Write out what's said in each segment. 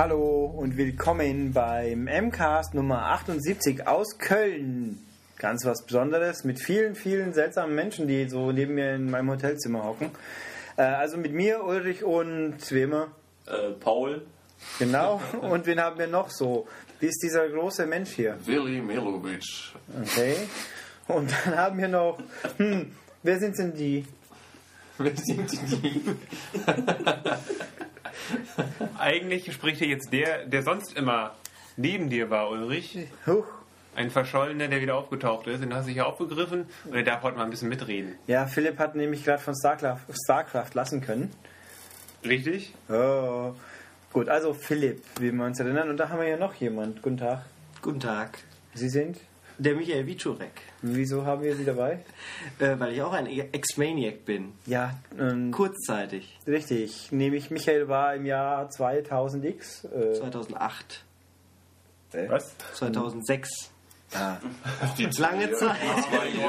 Hallo und willkommen beim MCAST Nummer 78 aus Köln. Ganz was Besonderes mit vielen, vielen seltsamen Menschen, die so neben mir in meinem Hotelzimmer hocken. Äh, also mit mir, Ulrich und immer. Äh, Paul. Genau. Und wen haben wir noch so? Wie ist dieser große Mensch hier? Willi Milovic. Okay. Und dann haben wir noch. Hm, wer sind denn die? Wer sind die? Eigentlich spricht hier jetzt der, der sonst immer neben dir war, Ulrich. Huch. Ein Verschollener, der wieder aufgetaucht ist. Den hast du dich ja aufgegriffen und der darf heute mal ein bisschen mitreden. Ja, Philipp hat nämlich gerade von Starcraft, Starcraft lassen können. Richtig? Oh. Gut, also Philipp, wie wir uns erinnern. Und da haben wir ja noch jemand. Guten Tag. Guten Tag. Sie sind? Der Michael Wiczurek. Wieso haben wir Sie dabei? Äh, weil ich auch ein Ex-Maniac bin. Ja, ähm, Kurzzeitig. richtig. Nämlich Michael war im Jahr 2000x. Äh, 2008. Was? 2006. ah. Lange Zeit.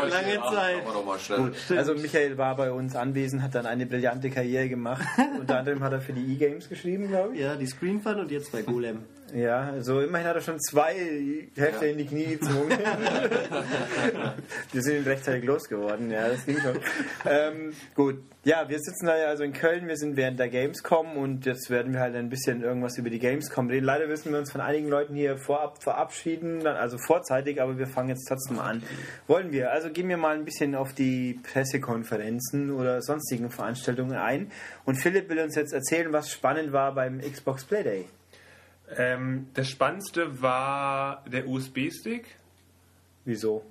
Lange Zeit. Also Michael war bei uns anwesend, hat dann eine brillante Karriere gemacht. Unter anderem hat er für die E-Games geschrieben, glaube ich. Ja, die Screen Fun und jetzt bei Golem. Ja, also immerhin hat er schon zwei Hefte Ja. in die Knie gezwungen. wir sind ihn rechtzeitig losgeworden, ja, das ging schon. ähm, gut, ja, wir sitzen da ja also in Köln, wir sind während der Gamescom und jetzt werden wir halt ein bisschen irgendwas über die Gamescom reden. Leider müssen wir uns von einigen Leuten hier vorab verabschieden, also vorzeitig, aber wir fangen jetzt trotzdem an. Wollen wir? Also gehen wir mal ein bisschen auf die Pressekonferenzen oder sonstigen Veranstaltungen ein. Und Philipp will uns jetzt erzählen, was spannend war beim Xbox Play Day. Ähm, das Spannendste war der USB-Stick, Wieso?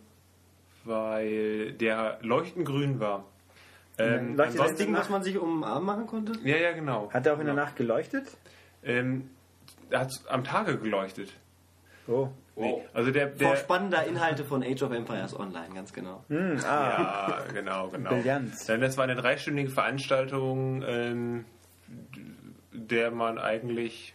weil der leuchtend grün war. Ähm, Leuchtet Das Ding, was man sich um den Arm machen konnte? ja, ja, genau. Hat er auch in der Nacht geleuchtet? Ähm, er hat am Tage geleuchtet. Oh. Nee, also der, Vor der spannender Inhalte von Age of Empires Online, ganz genau. Hm, ah. Ja, genau, genau. Brillant. Dann, das war eine dreistündige Veranstaltung, ähm, der man eigentlich.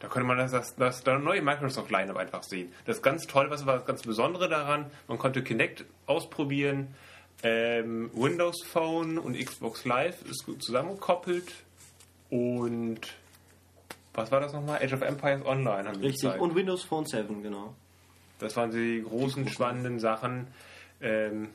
Da konnte man das, das, das, das neue Microsoft-Line-Up einfach sehen. Das ist ganz toll, was war das ganz Besondere daran? Man konnte Kinect ausprobieren, ähm, Windows Phone und Xbox Live ist gut zusammengekoppelt und was war das nochmal? Age of Empires Online haben die Richtig. Und Windows Phone 7, genau. Das waren die großen, spannenden Sachen. Ähm,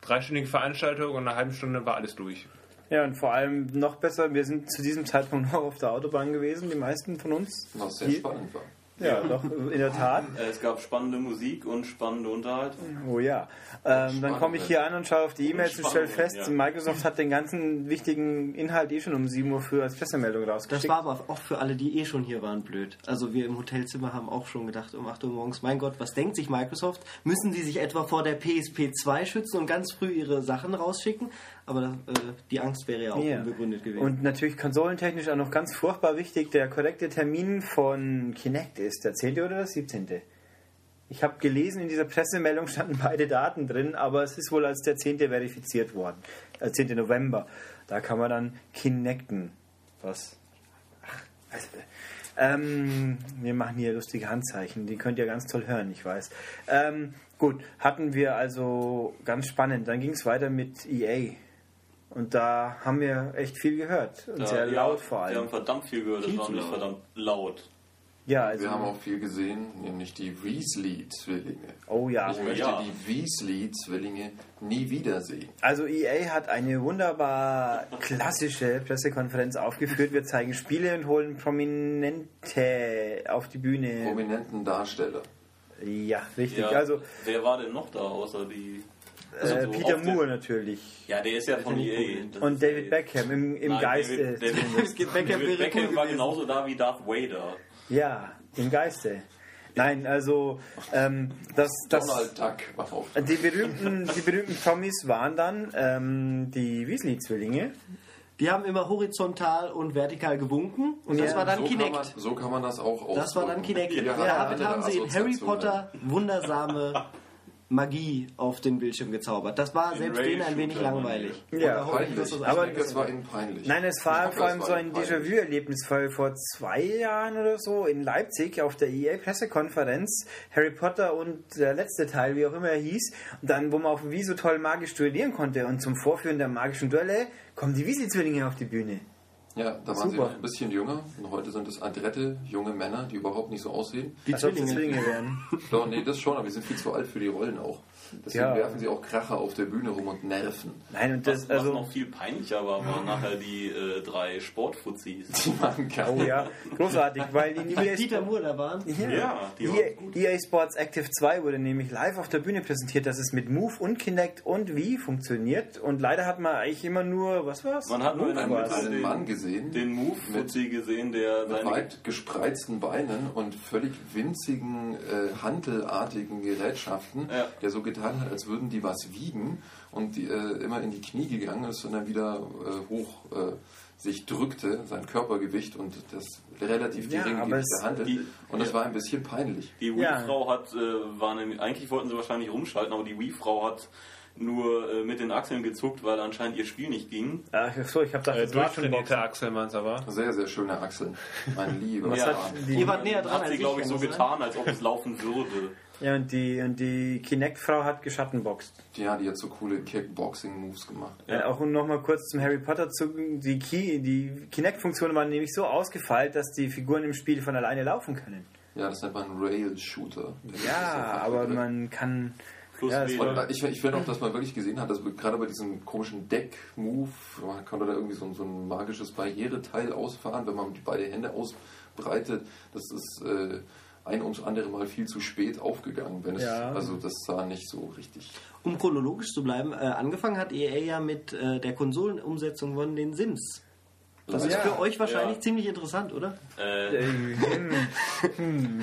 dreistündige Veranstaltung und eine halbe Stunde war alles durch. Ja, und vor allem noch besser, wir sind zu diesem Zeitpunkt noch auf der Autobahn gewesen, die meisten von uns. Was sehr spannend war. Ja, doch, in der Tat. Es gab spannende Musik und spannende Unterhaltung. Oh ja. Ähm, dann komme ich hier an und schaue auf die E-Mails und stelle fest, ja. Microsoft hat den ganzen wichtigen Inhalt eh schon um 7 Uhr früh als Pressemeldung Das rausgeschickt. war aber auch für alle, die eh schon hier waren, blöd. Also wir im Hotelzimmer haben auch schon gedacht um 8 Uhr morgens, mein Gott, was denkt sich Microsoft? Müssen die sich etwa vor der PSP 2 schützen und ganz früh ihre Sachen rausschicken? Aber äh, die Angst wäre ja auch Ja. unbegründet gewesen. Und natürlich konsolentechnisch auch noch ganz furchtbar wichtig, der korrekte Termin von Kinect ist der 10. oder der 17. Ich habe gelesen, in dieser Pressemeldung standen beide Daten drin, aber es ist wohl als der 10. verifiziert worden. Als 10. November. Da kann man dann Kinecten. Was? Ach, also, ähm, wir machen hier lustige Handzeichen, die könnt ihr ganz toll hören, ich weiß. Ähm, gut, hatten wir also ganz spannend. Dann ging es weiter mit EA. Und da haben wir echt viel gehört. Und Ja, sehr ja, laut vor Wir allem. haben verdammt viel gehört, das war nicht laut. verdammt laut. Ja, also. Wir haben auch viel gesehen, nämlich die Weasley-Zwillinge. oh ja. Ich möchte ja. die Weasley-Zwillinge nie wiedersehen. Also EA hat eine wunderbar klassische Pressekonferenz aufgeführt. Wir zeigen Spiele und holen Prominente auf die Bühne. Prominenten Darsteller. Ja, richtig. Ja, Also wer war denn noch da, außer die... äh, so Peter Moore natürlich. Ja, der ist ja von EA. Das Und ja David Beckham im, im Nein, Geiste. David, David, David Beckham David Beckham war genauso da wie Darth Vader. Ja, im Geiste. Nein, also ähm, das, das, Donald Duck war auf. die berühmten, die berühmten Promis waren dann ähm, die Weasley-Zwillinge. Die haben immer horizontal und vertikal gewunken und das Ja, war dann so, kann man, Kinect. so kann man das auch ausdrücken. Das war dann Kinect. Ja, hat damit haben sie in Harry. Potter wundersame Magie auf den Bildschirm gezaubert. Das war In selbst denen ein wenig langweilig. Ja, Peinlich. das Aber- Aber das war ihnen peinlich. Nein, es war vor allem so ein. Déjà-vu-Erlebnis, weil vor zwei Jahren oder so in Leipzig auf der EA-Pressekonferenz Harry Potter und der letzte Teil, wie auch immer er hieß, und dann, wo man auf dem Wii so toll magisch duellieren konnte und zum Vorführen der magischen Duelle kommen die Weasley-Zwillinge auf die Bühne. Ja, da waren sie Super. noch ein bisschen jünger und heute sind es adrette junge Männer, die überhaupt nicht so aussehen. Die Als ob sie Zwillinge. Wären. Doch, nee, das schon, aber die sind viel zu alt für die Rollen auch. Deswegen Ja. werfen sie auch Kracher auf der Bühne rum und nerven. Nein, und Was, das, was also, noch viel peinlicher war, waren nachher die äh, drei Sportfuzis. Die machen keine. oh ja, großartig, weil Die EA mit Dieter Moore da waren. Ja, die EA, waren EA Sports Active 2 wurde nämlich live auf der Bühne präsentiert, dass es mit Move und Kinect und Wii funktioniert. Und leider hat man eigentlich immer nur, was war's? Man hat nur einen den, Mann gesehen, den Move-Fuzzi gesehen, der mit seine weit gespreizten Beinen und völlig winzigen, äh, handelartigen Gerätschaften, Ja. der so getan hat, als würden die was wiegen und die, äh, immer in die Knie gegangen ist und dann wieder äh, hoch äh, sich drückte, sein Körpergewicht und das relativ Ja, geringe aber Gewicht es- der Hand. die- Und das ja. war ein bisschen peinlich. Die Ja. Wii-Frau hat, äh, war nämlich, eigentlich wollten sie wahrscheinlich rumschalten, aber die Wii-Frau hat nur äh, mit den Achseln gezuckt, weil anscheinend ihr Spiel nicht ging. Ach so, ich habe gedacht, Äh, das war schon durchtrainierte Boxen. Achselmanns aber. Sehr, sehr schöne Achseln. Mein lieber. Was Ja. hat die, Ihr wart näher dran Hat sie, glaube ich, so sein? getan, als ob es laufen würde. ja, und die, und die Kinect-Frau hat geschattenboxt. Ja, die hat so coole Kickboxing-Moves gemacht. Ja. auch um nochmal kurz zum Harry Potter zu. Die, Key, die Kinect-Funktionen waren nämlich so ausgefeilt, dass die Figuren im Spiel von alleine laufen können. Ja, das nennt man Rail-Shooter. Ja, aber man kann. Plus Ja, ich, ich will auch, dass man wirklich gesehen hat, dass gerade bei diesem komischen Deck-Move, man konnte da irgendwie so, so ein magisches Barriereteil ausfahren, wenn man die beiden Hände ausbreitet. Das ist äh, ein ums andere Mal viel zu spät aufgegangen. Wenn es, Ja. Also das sah nicht so richtig. Um chronologisch zu bleiben, äh, angefangen hat EA ja mit äh, der Konsolenumsetzung von den Sims. Das ist Ja. für euch wahrscheinlich Ja. ziemlich interessant, oder? Äh, Äh, hm, hm.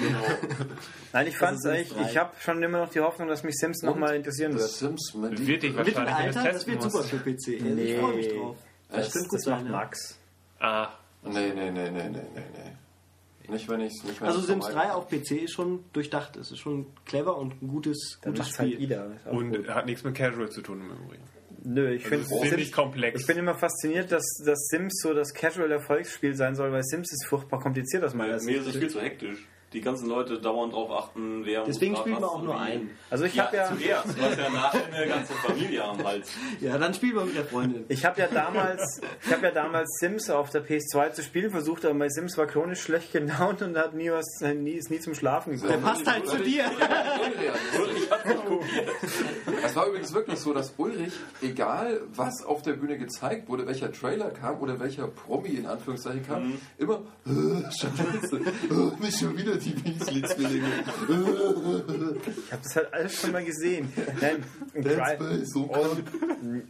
Nein, ich fand's eigentlich, ich habe schon immer noch die Hoffnung, dass mich Sims nochmal interessieren wird. Sims mit Wird dich du es Mittelalter, das wird super für PC. Nee. Ich freue mich drauf. Das, Das, könnte gut das macht. Max. Ah, Nee, nee, nee, nee, nee, nee, nee. Nicht, wenn ich es nicht wenn Also ich's Sims normal 3 auf PC ist schon durchdacht. Es ist schon clever und ein gutes, Dann gutes halt Spiel. Ida. Ist auch und gut. hat nichts mit Casual zu tun im Übrigen. Nö, ich finde Also ziemlich komplex. Ich bin immer fasziniert, dass, dass Sims so das Casual-Erfolgsspiel sein soll, weil Sims ist furchtbar kompliziert aus meiner mir Sicht. ist es viel zu hektisch. Die ganzen Leute dauernd drauf achten, wer Deswegen wir was auch nur einen. Also ich Ja, habe ja, zuerst. Hast ja nachher eine ganze Familie am Hals. Ja, dann spielen wir mit der Freundin. ich habe ja damals, ich habe ja damals Sims auf der PS2 zu spielen versucht, aber mein Sims war chronisch schlecht gelaunt und hat nie was, nie, ist nie zum Schlafen Der gekommen. passt halt zu dir. Es war übrigens wirklich so, dass Ulrich, egal was auf der Bühne gezeigt wurde, welcher Trailer kam oder welcher Promi in Anführungszeichen kam, immer äh, Scheiße, äh, nicht schon wieder die Weasley-Zwillinge. Ich habe das halt alles schon mal gesehen. Nein, Dead Space, so krank,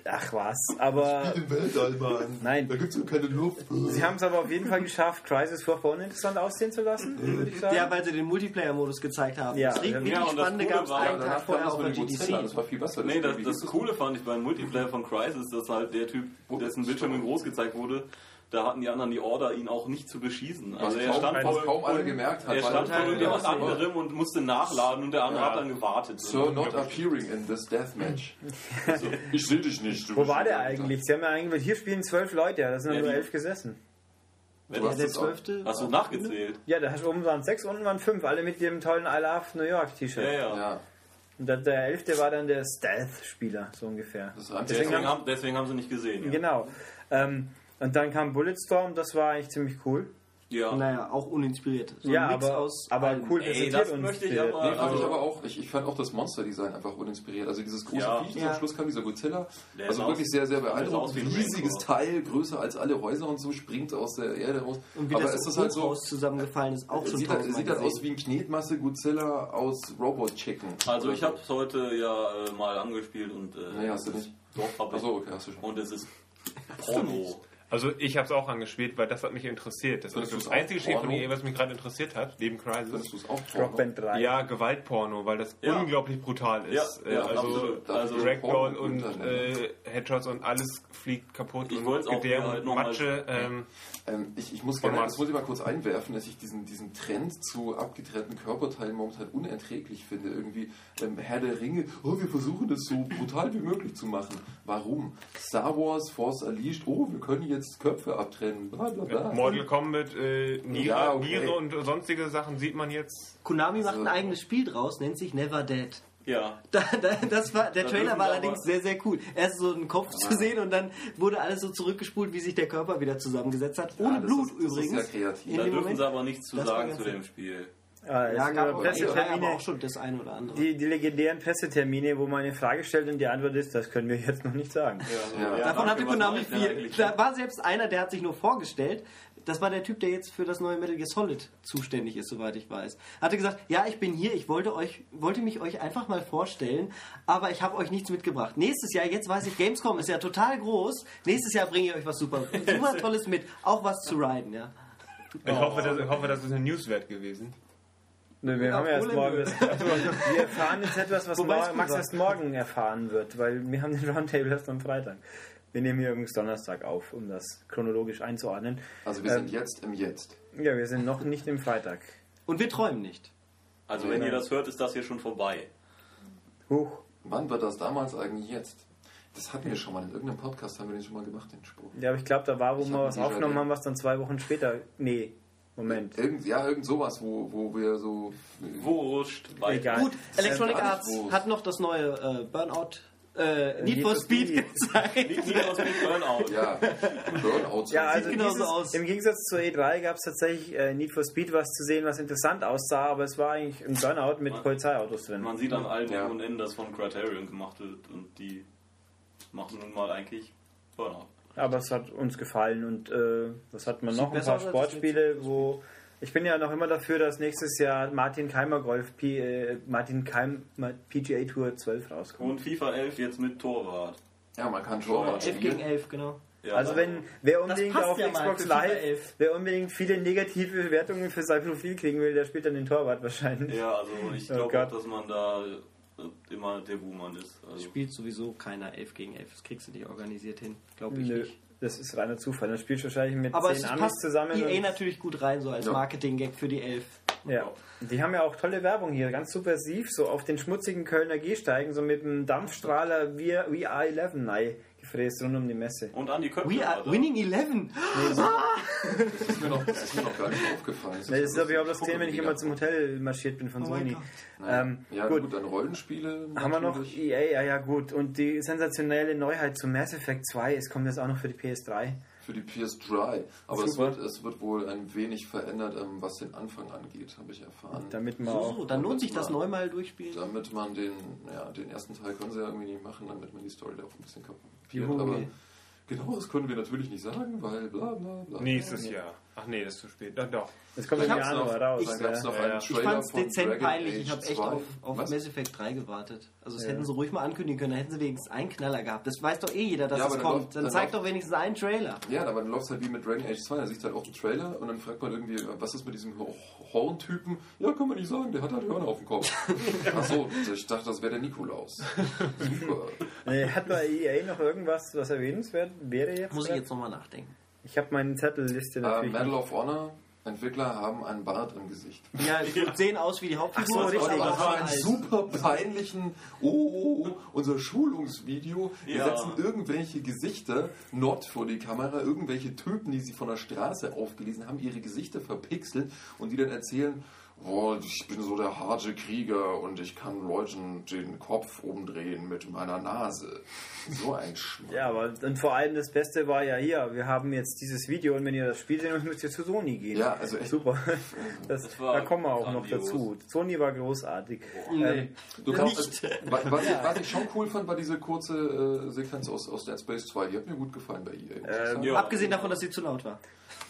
ach was, aber im Weltall, Mann. Nein. Da gibt es keine Luft. sie haben es aber auf jeden Fall geschafft, Crisis furchtbar uninteressant aussehen zu lassen, würde ich sagen. Ja, weil sie den Multiplayer-Modus gezeigt haben. Ja. das Ja, wirklich und das Spannende gab es war- einen Ja, Tag vorher das auf der GDC. das war viel besser. Nee, das, das Coole fand ich beim Multiplayer von Crisis, dass halt der Typ, dessen Bildschirm in groß gezeigt wurde, da hatten die anderen die Order, ihn auch nicht zu beschießen. Also Was er kaum- stand was vor, kaum einer gemerkt hat, Er stand vor irgendjemand anderem und musste nachladen und der andere Ja. hat dann gewartet. Sir not appearing in this deathmatch. Also, ich sehe dich nicht. du Wo war der eigentlich? Sie haben ja eigentlich, hier spielen zwölf Leute, ja, da sind Ja, nur elf gesessen. Wenn Du hast Der zwölfte. Hast du nachgezählt? Ja, da hast oben waren sechs, unten waren fünf, alle mit dem tollen I Love New York T-Shirt. Ja, ja. Ja, Und der, der elfte war dann der Stealth-Spieler, so ungefähr. Deswegen haben, deswegen haben sie nicht gesehen. Ja. Genau. Ähm, und dann kam Bulletstorm, das war eigentlich ziemlich cool. ja. Naja, auch uninspiriert. So ja, aber, aus aber cool Ey, das und möchte ich äh, aber- Nee, fand Also- ich aber auch. Ich, ich fand auch das Monster-Design einfach uninspiriert. Also dieses große Ja. Viech, das Ja. am Schluss kam, dieser Godzilla. Der also wirklich aus- sehr, sehr beeindruckend. wie ein Riesiges. Teil, größer als alle Häuser und so, springt aus der Erde raus. Und wie aber das ist das halt so, zusammengefallen ist, auch schon sieht, halt, sieht halt aus wie ein Knetmasse Godzilla aus Robot Chicken. Also ich habe es heute ja äh, mal angespielt und äh, Nee, hast du nicht. Doch, hab ich. Achso, okay, hast du schon. Und es ist Porno. Also ich habe es auch angespielt, weil das hat mich interessiert. Das ist das einzige Spiel von Porno? EA, was mich gerade interessiert hat, neben Crisis. Du es auch Rock Band 3. Ja, Gewaltporno, weil das Ja. unglaublich brutal ist. Ja, Äh, ja, also. Also Ragdoll Porno und äh, Headshots und alles fliegt kaputt Ich und halt und noch mal- Matsche. Ähm, Ähm, ich, ich muss gerne, das muss ich mal kurz einwerfen, dass ich diesen, diesen Trend zu abgetrennten Körperteilen momentan unerträglich finde. Irgendwie ähm, Herr der Ringe, oh, wir versuchen das so brutal wie möglich zu machen. Warum? Star Wars, Force Unleashed, oh, wir können jetzt Köpfe abtrennen, bla bla bla. Mortal Kombat, äh, Niere, Ja, okay. Niere und sonstige Sachen sieht man jetzt. Konami macht ein eigenes Spiel draus, nennt sich Never Dead. Ja. Da, da, das war, der Da Trailer dürfen war allerdings sehr, sehr cool. Erst so ein Kopf zu sehen und dann wurde alles so zurückgespult, wie sich der Körper wieder zusammengesetzt hat. Ohne Ja, das Blut ist- das ist übrigens. sehr kreativ. Da dürfen Moment- sie aber nichts zu Das sagen zu dem. Spiel. Es Ja, sind gab Pressetermine, auch schon das eine oder andere. die, die legendären Pressetermine, wo man eine Frage stellt und die Antwort ist, das können wir jetzt noch nicht sagen. Ja. Davon hatte danke, was Konami viel. Da war selbst einer, der hat sich nur vorgestellt. Das war der Typ, der jetzt für das neue Metal Gear Solid zuständig ist, soweit ich weiß. Hatte gesagt, ja, ich bin hier, ich wollte euch, wollte mich euch einfach mal vorstellen, aber ich habe euch nichts mitgebracht. Nächstes Jahr, jetzt weiß ich, Gamescom ist ja total groß. Nächstes Jahr bringe ich euch was super, super Tolles mit, auch was zu riden, ja. Ich, hoffe, das, ich hoffe, das ist ein Newswert gewesen. Nö, wir Ja, haben ja erst morgen das, also, wir erfahren jetzt etwas, was Wobei es mor- gut Max erst morgen erfahren wird, weil wir haben den Roundtable erst am Freitag. Wir nehmen hier übrigens Donnerstag auf, um das chronologisch einzuordnen. Also wir Ähm, sind jetzt im Jetzt. Ja, wir sind noch nicht im Freitag. Und wir träumen nicht. Also wenn ihr das hört, ist das hier schon vorbei. Huch. Wann wird das damals eigentlich jetzt? Das hatten wir schon mal in irgendeinem Podcast, haben wir den schon mal gemacht, den Spruch. Ja, aber ich glaube, da war, wo Ich wir was aufgenommen haben, was dann zwei Wochen später. Nee, Moment. Irgend, ja, irgend sowas, wo, wo wir so. Wo rutscht weiter? Egal. Gut, Electronic gar nicht Arts hat noch das neue äh, Burnout, äh, Need for Speed gezeigt. Need for Speed Burnout. Ja, Burnout. Ja, also genauso dieses, aus. im Gegensatz zur E3 gab es tatsächlich äh, Need for Speed was zu sehen, was interessant aussah, aber es war eigentlich ein Burnout mit Polizeiautos drin. Man sieht an allen Ja. Ecken und Enden, dass von Criterion gemacht wird und die machen nun mal eigentlich Burnout. Aber es hat uns gefallen und äh, was hat man Sieht noch? Ein paar Sportspiele, wo ich bin ja noch immer dafür, dass nächstes Jahr Martin Keimer Golf P, äh, Martin Keim PGA Tour 12 rauskommt. Und FIFA 11 jetzt mit Torwart. Ja, man kann Torwart 11 gegen spielen. 11, genau. Ja, Also wenn wer unbedingt auf ja Xbox Live, 11. wer unbedingt viele negative Bewertungen für sein Profil kriegen will, der spielt dann den Torwart wahrscheinlich. Ja, also ich Oh glaube Gott. auch, dass man da immer der Buhmann ist. Also Spielt sowieso keiner 11 gegen 11. Das kriegst du nicht organisiert hin, glaube ich Nö, nicht. das ist reiner Zufall. Dann spielst du wahrscheinlich mit Aber zehn es Amis passt zusammen. EA und- natürlich gut rein, so als Ja. Marketing-Gag für die 11. Ja, die haben ja auch tolle Werbung hier, ganz subversiv, so auf den schmutzigen Kölner Gehsteigen, so mit einem Dampfstrahler VR11 nein, gefräst rund um die Messe. Und an die Köpfe. We are Alter. winning 11! Das ist mir noch, das ist mir noch gar nicht aufgefallen. Das ist aber auch das Thema, wenn ich immer zum Hotel marschiert bin von Oh Sony. Ähm, Ja, gut. gut. dann Rollenspiele. Haben wir noch. EA, ja, ja gut. Und die sensationelle Neuheit zu Mass Effect 2, es kommt jetzt auch noch für die PS3. Für die PS3. Aber es wird, es wird wohl ein wenig verändert, ähm, was den Anfang angeht, habe ich erfahren. Damit man So, auch. so, dann lohnt sich das neu mal durchspielen. Damit man den, ja, den ersten Teil können sie ja irgendwie nicht machen, damit man die Story da auch ein bisschen kapiert. Juhu. Aber genau das können wir natürlich nicht sagen, weil bla bla bla. Nächstes Jahr. Ach nee, das ist zu spät. Ach doch. Es kommt im Dann gab's Januar noch- raus. Es ja. noch Ja, ja. Ich fand's dezent Dragon peinlich. Age Ich habe echt 2. auf, auf Was? Mass Effect 3 gewartet. Also, das Ja. hätten sie ruhig mal ankündigen können. Da hätten sie wenigstens einen Knaller gehabt. Das weiß doch eh jeder, dass Ja, es dann kommt. läuft- Dann dann zeig läuft- doch wenigstens einen Trailer. Ja, aber dann läuft es halt wie mit Dragon Age 2. Da siehst du halt auch einen Trailer und dann fragt man irgendwie, was ist mit diesem Ho- Horntypen? Ja, kann man nicht sagen, der hat halt Hörner auf dem Kopf. Achso, ich dachte, das wäre der Nikolaus. Super. Äh, Hat bei EA noch irgendwas, was erwähnenswert wäre jetzt? Muss ich jetzt nochmal nachdenken. Ich habe meine Zettelliste Äh, natürlich. Medal of Honor, Entwickler haben einen Bart im Gesicht. Ja, die sehen aus wie die Hauptfigur. Ach so, richtig. Das war ein super peinlichen, oh, oh, oh, unser Schulungsvideo. Wir Ja. setzen irgendwelche Gesichter not vor die Kamera, irgendwelche Typen, die sie von der Straße aufgelesen haben, ihre Gesichter verpixelt und die dann erzählen, oh, ich bin so der harte Krieger und ich kann Leuten den Kopf umdrehen mit meiner Nase. So ein Schmarrn. Ja, aber und vor allem das Beste war ja hier, wir haben jetzt dieses Video und wenn ihr das Spiel sehen wollt, müsst ihr zu Sony gehen. Ja, also echt. Super. Das, Das war da kommen wir auch noch grandios. dazu. Sony war großartig. Nee. Ähm, Du kannst, was, was, ich, was ich schon cool fand, war diese kurze äh, Sequenz aus, aus Dead Space 2. Die hat mir gut gefallen bei EA. muss ich Ähm, ja. Abgesehen davon, dass sie zu laut war.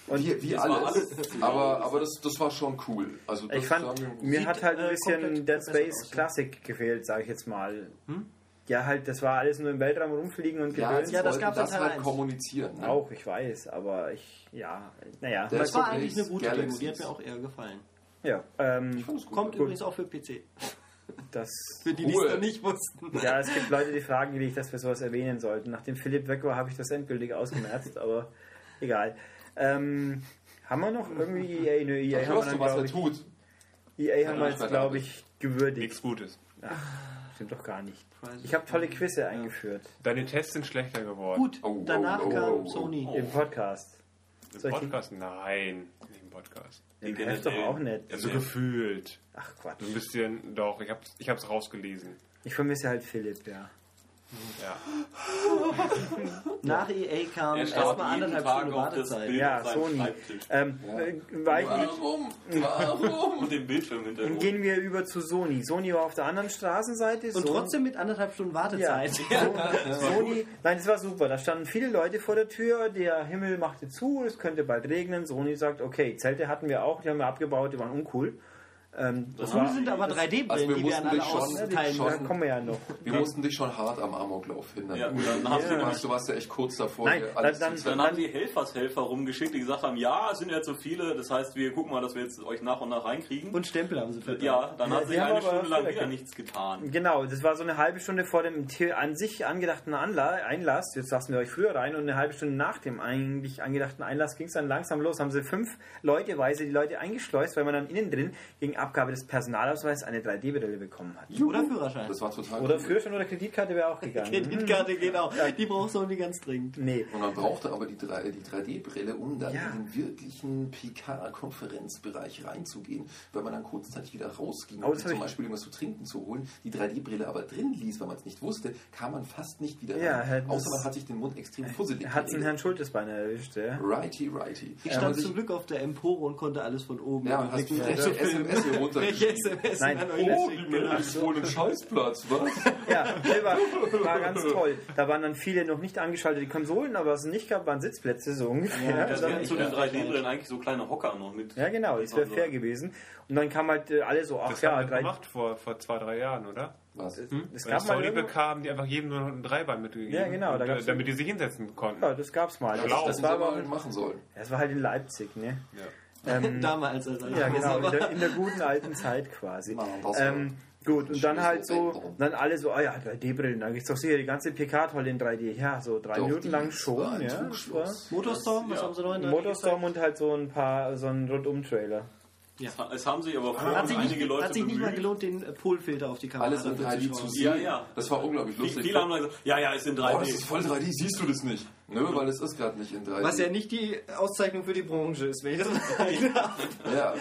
Und Wie, wie Das alles. alles aber aber das, das war schon cool. Also das ich fand, sagen- mir hat halt ein äh, bisschen Dead Space. Classic gefehlt, sage ich jetzt mal. Ja, halt, das war alles nur im Weltraum rumfliegen und Ja, gedöns. Ja, das in das halt eins. kommunizieren. Ne? Auch, ich weiß, aber ich, ja, naja. Der Das war Space eigentlich eine gute Demo, Galaxies. die hat mir auch eher gefallen. Ja, ähm, Kommt übrigens auch für PC. das, Für die, Cool. die es noch nicht wussten. ja, es gibt Leute, die fragen mich, dass wir sowas erwähnen sollten. Nachdem Philipp weg war, habe ich das endgültig ausgemerzt, aber egal. Ähm, haben wir noch irgendwie EA? Nö, EA haben wir dann, was er glaube ich, tut. EA haben wir jetzt, ich glaube ich, gewürdigt. Nichts Gutes. Stimmt doch gar nicht. Ich habe tolle Quizze eingeführt Deine Tests sind schlechter geworden. Gut, Oh, danach oh, oh, kam oh, oh. Sony. im Podcast. Im Podcast? Nein, nicht im Podcast. Im Heft doch auch nicht. Also gefühlt. Ach Quatsch. So ein bisschen, doch, ich hab's, ich hab's rausgelesen. Ich vermisse halt Philipp, ja. Ja. Nach EA kam Er erstmal anderthalb Stunden das Wartezeit. Ja, Sony. Ähm, äh, ich nicht, Warum? Warum? Und den Bildschirm Dann hinterher. gehen wir über zu Sony. Sony war auf der anderen Straßenseite. Und Sony- trotzdem mit anderthalb Stunden ja, Wartezeit. Sony, nein, es war super. Da standen viele Leute vor der Tür. Der Himmel machte zu, es könnte bald regnen. Sony sagt, okay, Zelte hatten wir auch, die haben wir abgebaut, die waren uncool. Ähm, das war, sind aber 3D-Brillen, Also wir die wir an mussten alle dich schon- austeilen schon- da müssen. kommen wir ja noch. Wir mussten dich schon hart am Amoklauf hindern. Ja, dann haben sie Du, warst, du warst ja echt kurz davor, Nein, dann- zu Dann zeigen. haben die Helfershelfer rumgeschickt, die gesagt haben, ja, es sind jetzt so viele, das heißt, wir gucken mal, dass wir jetzt euch nach und nach reinkriegen. Und Stempel haben sie verteilt. ja, dann Ja, hat sie sich eine Stunde lang wieder nichts getan. Genau, das war so eine halbe Stunde vor dem an sich angedachten Anla Einlass. Jetzt lassen wir euch früher rein und eine halbe Stunde nach dem eigentlich angedachten Einlass ging es dann langsam los. Haben sie fünf Leuteweise die Leute eingeschleust, weil man dann innen drin gegen Abgabe des Personalausweises eine 3D-Brille bekommen hat. Oder Führerschein. Das war total Oder. Führerschein oder Kreditkarte wäre auch gegangen. Kreditkarte, genau. Die braucht Sony ganz dringend. Nee. Und man brauchte aber die, 3, die 3D-Brille, um dann Ja. in den wirklichen PK-Konferenzbereich reinzugehen, weil man dann kurzzeitig wieder rausging, Oh, um hab zum Beispiel irgendwas zu trinken zu holen, die 3D-Brille aber drin ließ, weil man es nicht wusste, kam man fast nicht wieder Ja, rein. hätten Außer man hat sich den Mund extrem fusselig Hat es den. Herrn Schultes beinahe erwischt, ja. Righty, righty. Ich Ja, stand zum Glück auf der Empore und konnte alles von oben Ja, und hast Also Film. SMS hier runter. Welche SMS Nein. an euch Oh, geschickt? die Mail ist wohl ein Scheißplatz, was? Ja, nee, war, war ganz toll. Da waren dann viele noch nicht angeschaltete Konsolen, aber was es nicht gab, waren Sitzplätze so ungefähr. Ja, Das Also- wären zu den 3D-Brillen eigentlich so kleine Hocker noch mit. ja genau, das wäre fair gewesen. Und dann kam halt äh, alle so, ach Das ja, haben wir drei, gemacht vor, vor zwei, drei Jahren, oder? Was? es Weil gab mal Sony irgendwo- bekam, die einfach jedem nur noch ein Dreibein mitgegeben. Ja, genau, da Und, gab's- damit die sich hinsetzen konnten. Ja, das gab's mal. Das, Das, das war aber, mal machen sollen. das war halt in Leipzig, ne? Ja. Ähm, Damals als ja, genau, in der, in der guten alten Zeit quasi. Das Ähm, gut, und dann halt so, dann alle so, ah ja, 3D-Brillen, dann ist doch sicher die ganze PK toll in 3D. Ja, so drei Doch, Minuten lang schon, ja. Motorstorm, was Ja. haben sie noch in der Motorstorm und halt so ein paar, so ein Rundum-Trailer. Es haben sich aber vorher Hat sich, einige nicht, Leute hat sich nicht mal bemüht. gelohnt, den äh, Polfilter auf die Kamera Alles in dafür 3D zu sehen. Ja, ja. Das war unglaublich Viele, lustig. viele haben dann gesagt, ja, ja, ist in 3D. Oh, das ist voll 3D, siehst du das nicht? Nö, weil es ist gerade nicht in 3D. Was ja nicht die Auszeichnung für die Branche ist, wenn ich das mal sagen darf. Ja,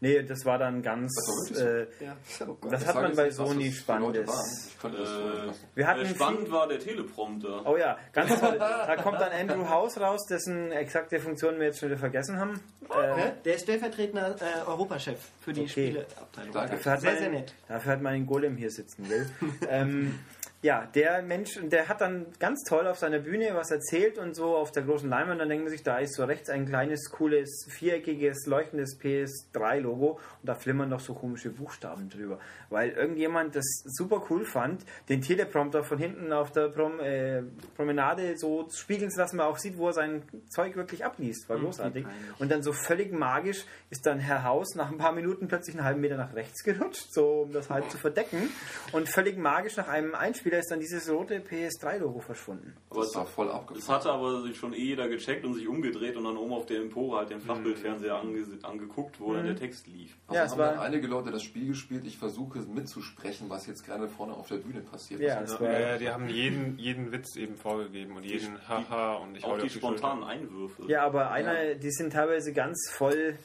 Nee, das war dann ganz. Das äh, Ja. Oh das hat man bei nicht, was Sony Leute Spannendes. lassen. Wir hatten Äh, spannend viel, war der Teleprompter. Oh ja, ganz toll. Da kommt dann Andrew House raus, dessen exakte Funktion wir jetzt schon wieder vergessen haben. Äh, Der ist stellvertretender äh, Europachef für die Okay. Spieleabteilung. Dafür, hat Sehr, man, sehr nett. dafür hat man einen Golem hier sitzen, will. ähm, ja, der Mensch, der hat dann ganz toll auf seiner Bühne was erzählt und so auf der großen Leinwand. Dann denkt man sich, da ist so rechts ein kleines, cooles, viereckiges, leuchtendes PS3-Logo und da flimmern noch so komische Buchstaben drüber. Weil irgendjemand das super cool fand, den Teleprompter von hinten auf der Prom äh, Promenade so spiegeln zu lassen, man auch sieht, wo er sein Zeug wirklich abliest. War großartig. Und dann so völlig magisch ist dann Herr Haus nach ein paar Minuten plötzlich einen halben Meter nach rechts gerutscht, so um das halt zu verdecken. Und völlig magisch nach einem Einspieler ist dann dieses rote PS3-Logo verschwunden. Aber Das es, war voll es abgefahren. hatte aber sich schon eh jeder gecheckt und sich umgedreht und dann oben auf der Empore halt den Flachbildfernseher ange angeguckt, wo dann der Text lief. Also Ja, es haben war- dann einige Leute das Spiel gespielt. Ich versuche mitzusprechen, was jetzt gerade vorne auf der Bühne passiert. Ja, es Ja, ja, die haben jeden, jeden Witz eben vorgegeben und jeden Haha und ich Auch die die Schulter. spontanen Einwürfe. ja, aber einer, die sind teilweise ganz voll,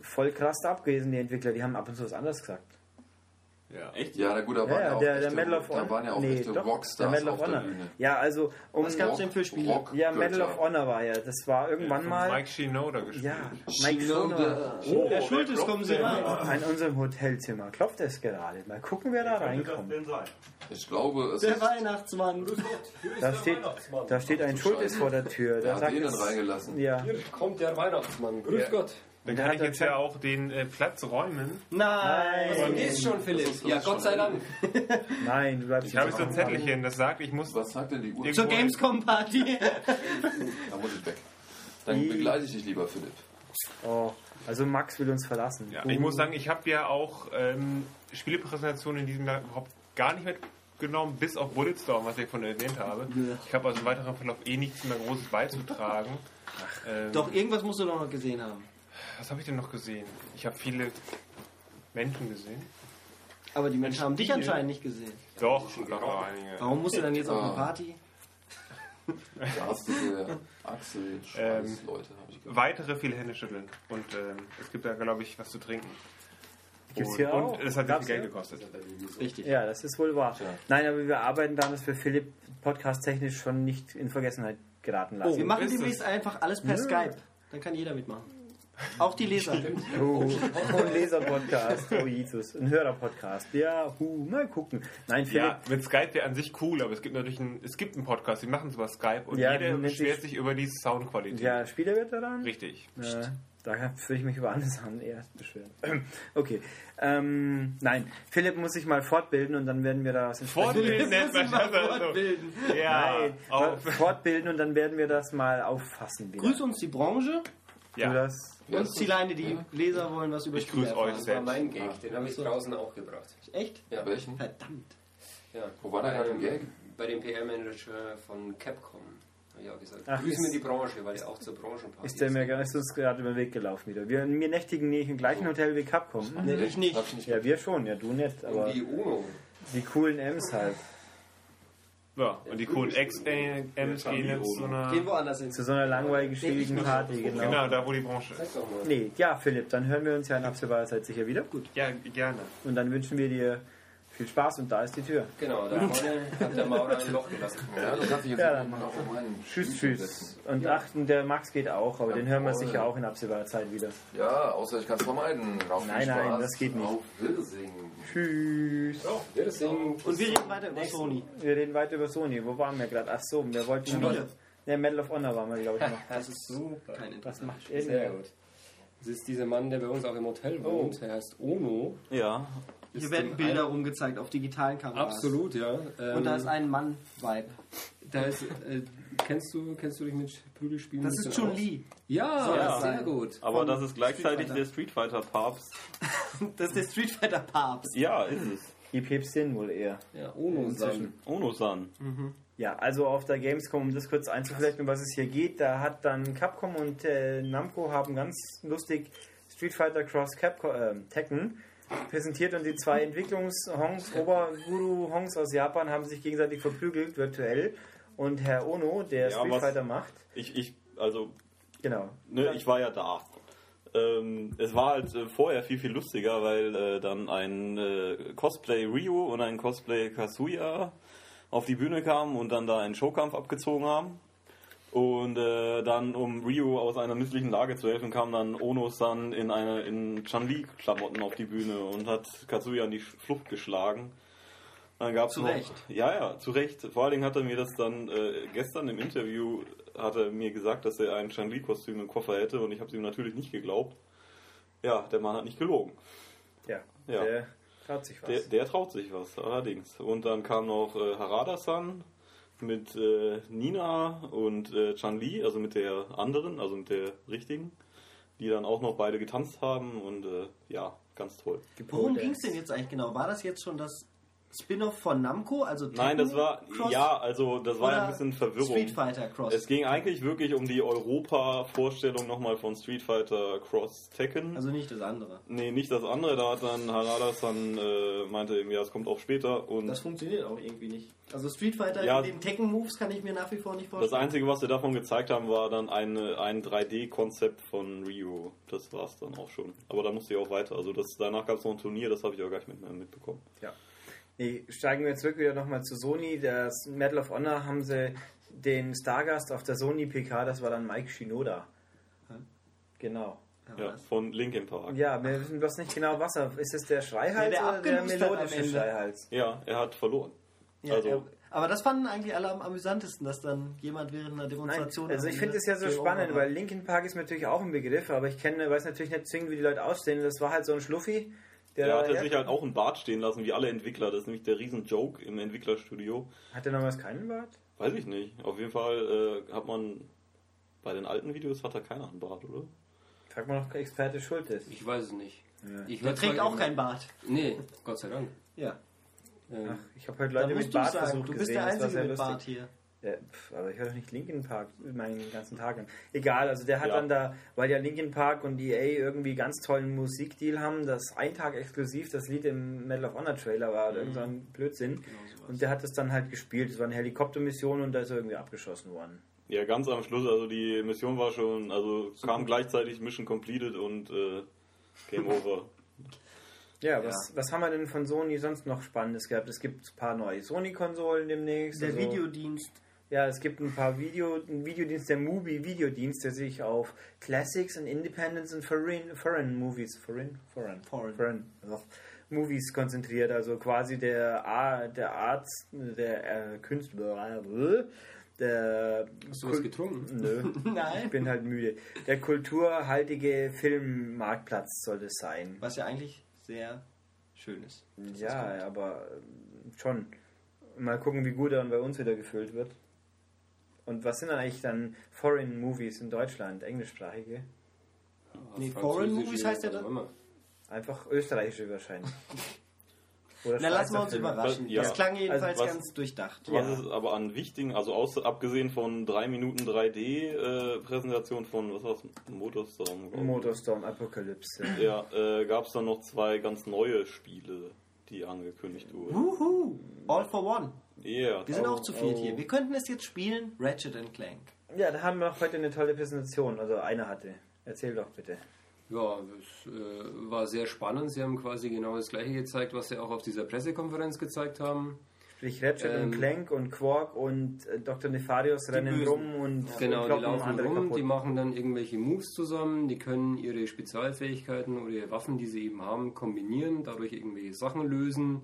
voll krass abgewesen, die Entwickler. Die haben ab und zu was anderes gesagt. Ja. Echt? Ja, na gut, da Ja, waren ja, der, der echte, Medal of da Honor. waren ja auch nee, echte doch, der Rockstars Medal auf of der Honor. Bühne. Ja, also um Was gab's denn für Spiele? Rock Ja, Medal of. Honor war ja. Das war irgendwann mal. Mike Shinoda gespielt. Ja, Mike Shinoda. Oh, Herr Schultes, kommen Sie rein. In unserem Hotelzimmer klopft es gerade. Mal gucken, wer da reinkommt. Ich glaube, es Der ist... Weihnachtsmann. Da steht, da steht ein Schultes vor der Tür. Der hat sagt den jetzt, reingelassen? ja, Hier kommt der Weihnachtsmann. Grüß Gott. Dann kann ich jetzt ja auch den äh, Platz räumen. Nein! Nein. Ist schon, Philipp. Ja, Gott sei Dank. Nein, du bleibst Ich habe so ein Zettelchen, das sagt, ich muss. Was sagt denn die Uhr? Zur Gamescom-Party. Da muss ich weg. Dann begleite ich dich lieber, Philipp. Oh, also Max will uns verlassen. Ja, ich muss sagen, ich habe ja auch ähm, Spielepräsentationen in diesem Jahr überhaupt gar nicht mitgenommen, bis auf Bulletstorm, was ich von erwähnt habe. Ich habe also im weiteren Verlauf eh nichts mehr Großes beizutragen. Ähm, Doch, irgendwas musst du doch noch gesehen haben. Was habe ich denn noch gesehen? Ich habe viele Menschen gesehen. Aber die Menschen haben dich anscheinend nicht gesehen. Doch, doch einige. Warum musst du dann jetzt auf eine Ah. Party? Garstige Achsel, Schweiß, Leute, habe ich gehört. Weitere viele Hände schütteln. Und ähm, es gibt da, glaube ich, was zu trinken. Gibt's und, hier auch? Und es hat sehr viel Geld gekostet. Richtig. Ja, das ist wohl wahr. Nein, aber wir arbeiten daran, dass wir Philipp podcast-technisch schon nicht in Vergessenheit geraten lassen. Wir machen demnächst einfach alles per Skype. Dann kann jeder mitmachen. Auch die Leser. Oh, ein Leser-Podcast. Oh Jesus. Ein Hörer-Podcast. Ja, hu, mal gucken. Nein, Philipp. Ja, mit Skype wäre an sich cool, aber es gibt natürlich einen, es gibt einen Podcast, die machen es über Skype und Ja, jeder beschwert sich- über die Soundqualität. Ja, Spieleveteran? Richtig. Äh, da würde ich mich über andere Sachen eher beschweren. Okay. Ähm, nein, Philipp muss sich mal fortbilden und dann werden wir da was entsprechend- Fortbilden nennt man das also. fortbilden. Ja, Nein, auf, fortbilden und dann werden wir das mal auffassen. Wieder. Grüß uns die Branche Du ja. das, Wer und Zieleine, die Leser wollen was über Ich Spiele grüße euch erfahren. Das war selbst. mein Gag, den habe ich draußen auch gebracht. Echt? das? Welchen? Verdammt. Ja. Wo war der Ähm, Gag? Bei dem PR-Manager von Capcom. Auch gesagt. Ach, Grüßen wir ist- die Branche, weil die auch zur Branchenparty ist der mir gar ist uns gerade über den Weg gelaufen wieder. Wir, wir nächtigen nicht im gleichen Hotel wie Capcom. Nee, ich nicht. Ich nicht Ja, wir schon, ja, du nicht, aber Und die UNO. die coolen M's halt. Ja, und die coolen X-Ams gehen jetzt zu einer... Gehen woanders hin. Zu so einer langweiligen, schwierigen Party, genau. Genau, da wo die Branche ist. Nee, ja, Philipp, dann hören wir uns ja in absehbarer Zeit sicher wieder. Gut. Ja, gerne. Und dann wünschen wir dir viel Spaß und da ist die Tür. Genau, da vorne hat der Maurer ein Loch gelassen. Ja, du kannst dich jetzt Ja, irgendwann mal auf meinen Tschüss, tschüss. setzen. Und achten, der Max geht auch, aber den hören wir sicher auch in absehbarer Zeit wieder. Ja, außer ich kann es vermeiden. Auf Nein, viel nein, das geht nicht. Auf Wiedersehen. Tschüss. Wir singen. Und wir reden weiter über Sony. Wir reden weiter über Sony. Wo waren wir gerade? Ach so, wir wollten noch. Spiele. Ne, Medal of Honor waren wir, glaube ich, noch. Das ist Super. kein Was Interesse. macht er Sehr gut. Das ist dieser Mann, der bei uns auch im Hotel wohnt. Der heißt Ono. Ja. Hier werden Bilder rumgezeigt auf digitalen Kameras. Absolut, ja. Ähm, Und da ist ein Mann-Vibe. da ist, äh, kennst, du, kennst du dich mit Prügelspielen Das ist aus? Chun-Li. Ja, ja, sehr gut. Aber Von das ist gleichzeitig Street der Street Fighter Papst. Das ist der Street Fighter Papst. Ja, ist es. Hip Sin wohl eher. Ja, Ono-San. Ono-san. Ja, also auf der Gamescom, um das kurz einzuflechten, um was es hier geht, da hat dann Capcom und äh, Namco haben ganz lustig Street Fighter Cross Capcom, äh, Tekken präsentiert und die zwei Entwicklungs-Hongs, Oberguru-Hongs aus Japan haben sich gegenseitig verprügelt, virtuell. Und Herr Ono, der Ja, Street Fighter macht, Ich, ich, also, genau. ne, ich war ja da. Ähm, es war halt äh, vorher viel, viel lustiger, weil äh, dann ein äh, Cosplay Ryu und ein Cosplay Kazuya auf die Bühne kamen und dann da einen Showkampf abgezogen haben. Und äh, dann, um Ryu aus einer misslichen Lage zu helfen, kam dann Ono-san in eine in Chun-Li-Klamotten auf die Bühne und hat Kazuya in die Flucht geschlagen. Dann gab's Zu noch, Recht. Ja, ja, zu Recht. Vor allen Dingen hat er mir das dann äh, gestern im Interview hat er mir gesagt, dass er ein Chun-Li-Kostüm im Koffer hätte und ich habe es ihm natürlich nicht geglaubt. Ja, der Mann hat nicht gelogen. Ja, Ja. der traut sich was. Der, der traut sich was, allerdings. Und dann kam noch äh, Harada-san mit äh, Nina und äh, Chan-Li, also mit der anderen, also mit der richtigen, die dann auch noch beide getanzt haben und äh, ja, ganz toll. Worum ging es denn jetzt eigentlich genau? War das jetzt schon das Spin-off von Namco? Also Nein, das war, Tekken Cross ja, also das war ja ein bisschen Verwirrung. Street Fighter Cross. Es ging eigentlich wirklich um die Europa-Vorstellung nochmal von Street Fighter Cross Tekken. also nicht das andere. nee, nicht das andere, da hat dann Harada-san äh, meinte eben, ja, es kommt auch später und Das funktioniert auch irgendwie nicht. Also Street Fighter Ja. in den Tekken-Moves kann ich mir nach wie vor nicht Das vorstellen. Einzige, was wir davon gezeigt haben, war dann eine, ein 3D-Konzept von Ryu. Das war es dann auch schon. Aber da musste ich auch weiter. Also das, danach gab es noch ein Turnier, das habe ich auch gar nicht mit, mehr mitbekommen. Ja. Nee, steigen wir zurück wieder nochmal zu Sony. Das Medal of Honor haben sie den Stargast auf der Sony PK, das war dann Mike Shinoda. Genau. Ja, von Linkin Park. Ja, wir wissen bloß nicht genau, was er. Ist es der Schreihals Ja, der oder der melodische. Schreihals? Ja, er hat verloren. Ja, Also- ja, aber das fanden eigentlich alle am amüsantesten, dass dann jemand während einer Nein, Demonstration. also ich finde es ja so spannend, weil Linkin Park ist natürlich auch ein Begriff, aber ich kenne, weiß natürlich nicht zwingend, wie die Leute aussehen. Das war halt so ein Schluffi, der, Der hat ja, sich halt auch einen Bart stehen lassen, wie alle Entwickler. Das ist nämlich der riesen Joke im Entwicklerstudio. hat der damals keinen Bart? Weiß ich nicht. Auf jeden Fall äh, hat man bei den alten Videos hat er keiner einen Bart, oder? Frag mal noch Experte Schultes. Ich weiß es nicht. Ich Der trägt auch keinen Bart. Nee, Gott sei Dank. Ja. Ach, ich habe heute Leute mit du Bart sagen, versucht du bist gesehen, der Einzige mit lustig. Bart hier. Ja, pf, aber ich höre doch nicht Linkin Park meinen ganzen Tag an. Egal, also der hat Ja. dann da, weil ja Linkin Park und EA irgendwie ganz tollen Musikdeal haben, das ein Tag exklusiv das Lied im Medal of Honor Trailer war oder irgend so ein Blödsinn. Und der hat es dann halt gespielt. Es war eine Helikoptermission und da ist er irgendwie abgeschossen worden. Ja, ganz am Schluss, also die Mission war schon, also kam gleichzeitig Mission completed und äh, Game Over. Ja, was, was haben wir denn von Sony sonst noch Spannendes gehabt? Es gibt ein paar neue Sony-Konsolen demnächst. Der also- Videodienst. Ja, es gibt ein paar Video, ein Videodienst, der Mubi Videodienst, der sich auf Classics and Independence and Foreign, foreign Movies, Foreign, Foreign, Foreign. foreign ja, Movies konzentriert. Also quasi der, der Arzt, der äh, Künstler, der Hast du was getrunken? Nö, ich Nein. bin halt müde. Der kulturhaltige Filmmarktplatz soll das sein. Was ja eigentlich sehr schön ist. Ja, aber ähm, schon. Mal gucken, wie gut er dann bei uns wieder gefüllt wird. Und was sind dann eigentlich dann Foreign Movies in Deutschland, englischsprachige? Nee, französische, Foreign Movies heißt ja dann- immer. Einfach österreichische wahrscheinlich. Oder Na, lassen wir uns überraschen. Ja. Das klang jedenfalls Also was- ganz durchdacht. Ja. Was ist aber an wichtigen, also aus, abgesehen von 3 Minuten 3D-Präsentation von, was war's, Motorstorm? Motorstorm Apokalypse. Ja, äh, gab es dann noch zwei ganz neue Spiele, die angekündigt wurden. Wuhu! All for one. Yeah. Wir sind Oh, auch zu viert oh. hier. Wir könnten es jetzt spielen. Ratchet and Clank. Ja, da haben wir auch heute eine tolle Präsentation. Also einer hatte. Erzähl doch bitte. Ja, es äh, war sehr spannend. Sie haben quasi genau das gleiche gezeigt, was sie auch auf dieser Pressekonferenz gezeigt haben. Sprich Ratchet Ähm, und Clank und Quark und äh, Dr. Nefarius rennen Bösen. rum und Genau, die laufen andere rum, kaputt. die machen dann irgendwelche Moves zusammen, die können ihre Spezialfähigkeiten oder ihre Waffen, die sie eben haben, kombinieren, dadurch irgendwelche Sachen lösen,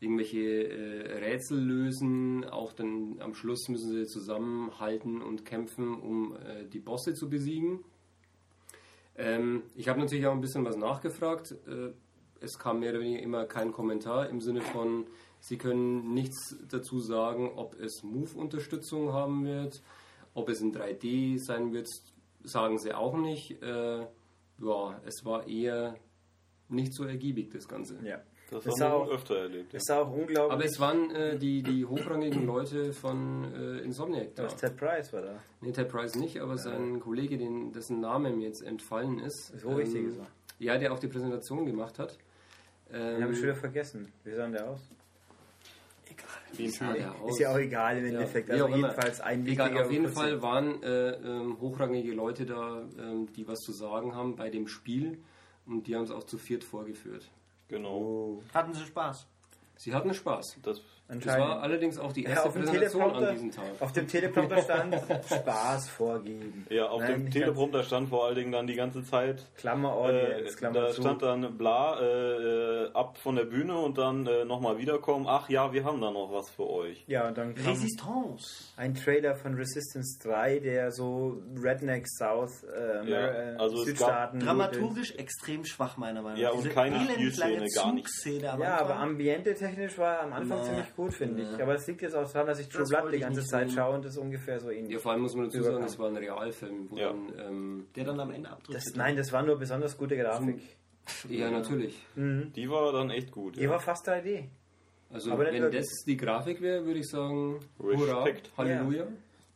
irgendwelche äh, Rätsel lösen, auch dann am Schluss müssen sie zusammenhalten und kämpfen, um äh, die Bosse zu besiegen. Ähm, ich habe natürlich auch ein bisschen was nachgefragt. Äh, es kam mehr oder weniger immer kein Kommentar im Sinne von, Sie können nichts dazu sagen, ob es Move-Unterstützung haben wird, ob es in 3D sein wird, sagen Sie auch nicht. Äh, ja, es war eher nicht so ergiebig, das Ganze. Ja. Das Das haben wir auch- öfter erlebt. Ja. Das sah auch unglaublich. Aber es waren äh, die, die hochrangigen Leute von äh, Insomniac da. Das Ted Price war da. Nee, Ted Price nicht, aber sein Kollege, den, dessen Name mir jetzt entfallen ist. So wichtig ist er. Ja, der auch die Präsentation gemacht hat. Ähm, Den habe ich schon wieder vergessen. Wie sah denn der aus? Der aus? Ist ja auch egal im Endeffekt. wie Also jedenfalls ein Egal, auf jeden. Fall waren äh, ähm, hochrangige Leute da, ähm, die was zu sagen haben bei dem Spiel und die haben es auch zu viert vorgeführt. Genau. Oh, Hatten Sie Spaß? Sie hatten Spaß. Das, Das war allerdings auch die ja, erste auf, dem Präsentation an diesem Tag. auf dem Teleprompter stand Spaß vorgeben. ja, auf Nein, dem Teleprompter stand vor allen Dingen dann die ganze Zeit Klammer Äh, Audience, Klammer da zu. stand dann bla äh, äh, ab von der Bühne und dann äh, nochmal wiederkommen. Ach ja, wir haben da noch was für euch. ja, und dann kam Resistance. ein Trailer von Resistance 3, der so Redneck South äh, Ja, äh, also Südstaaten. Dramaturgisch extrem schwach, meiner Meinung Ja, nach. und Diese keine Spielszene, lange gar nicht. Ja, aber ambiente technisch war er am Anfang Nee. ziemlich gut, finde ich. Nee. Aber es liegt jetzt auch daran, dass ich True Das Blood die ich ganze Zeit sehen. schaue und das ungefähr so ähnlich. Ja, vor allem muss man dazu sagen, das war ein Realfilm, wo Ja. dann, ähm, der dann am Ende abdrückt. das, nein, das war nur besonders gute Grafik. ja, natürlich. Die war dann echt gut. Die Ja. war fast 3D. Also Aber wenn das die Grafik wäre, würde ich sagen, hurra. Halleluja.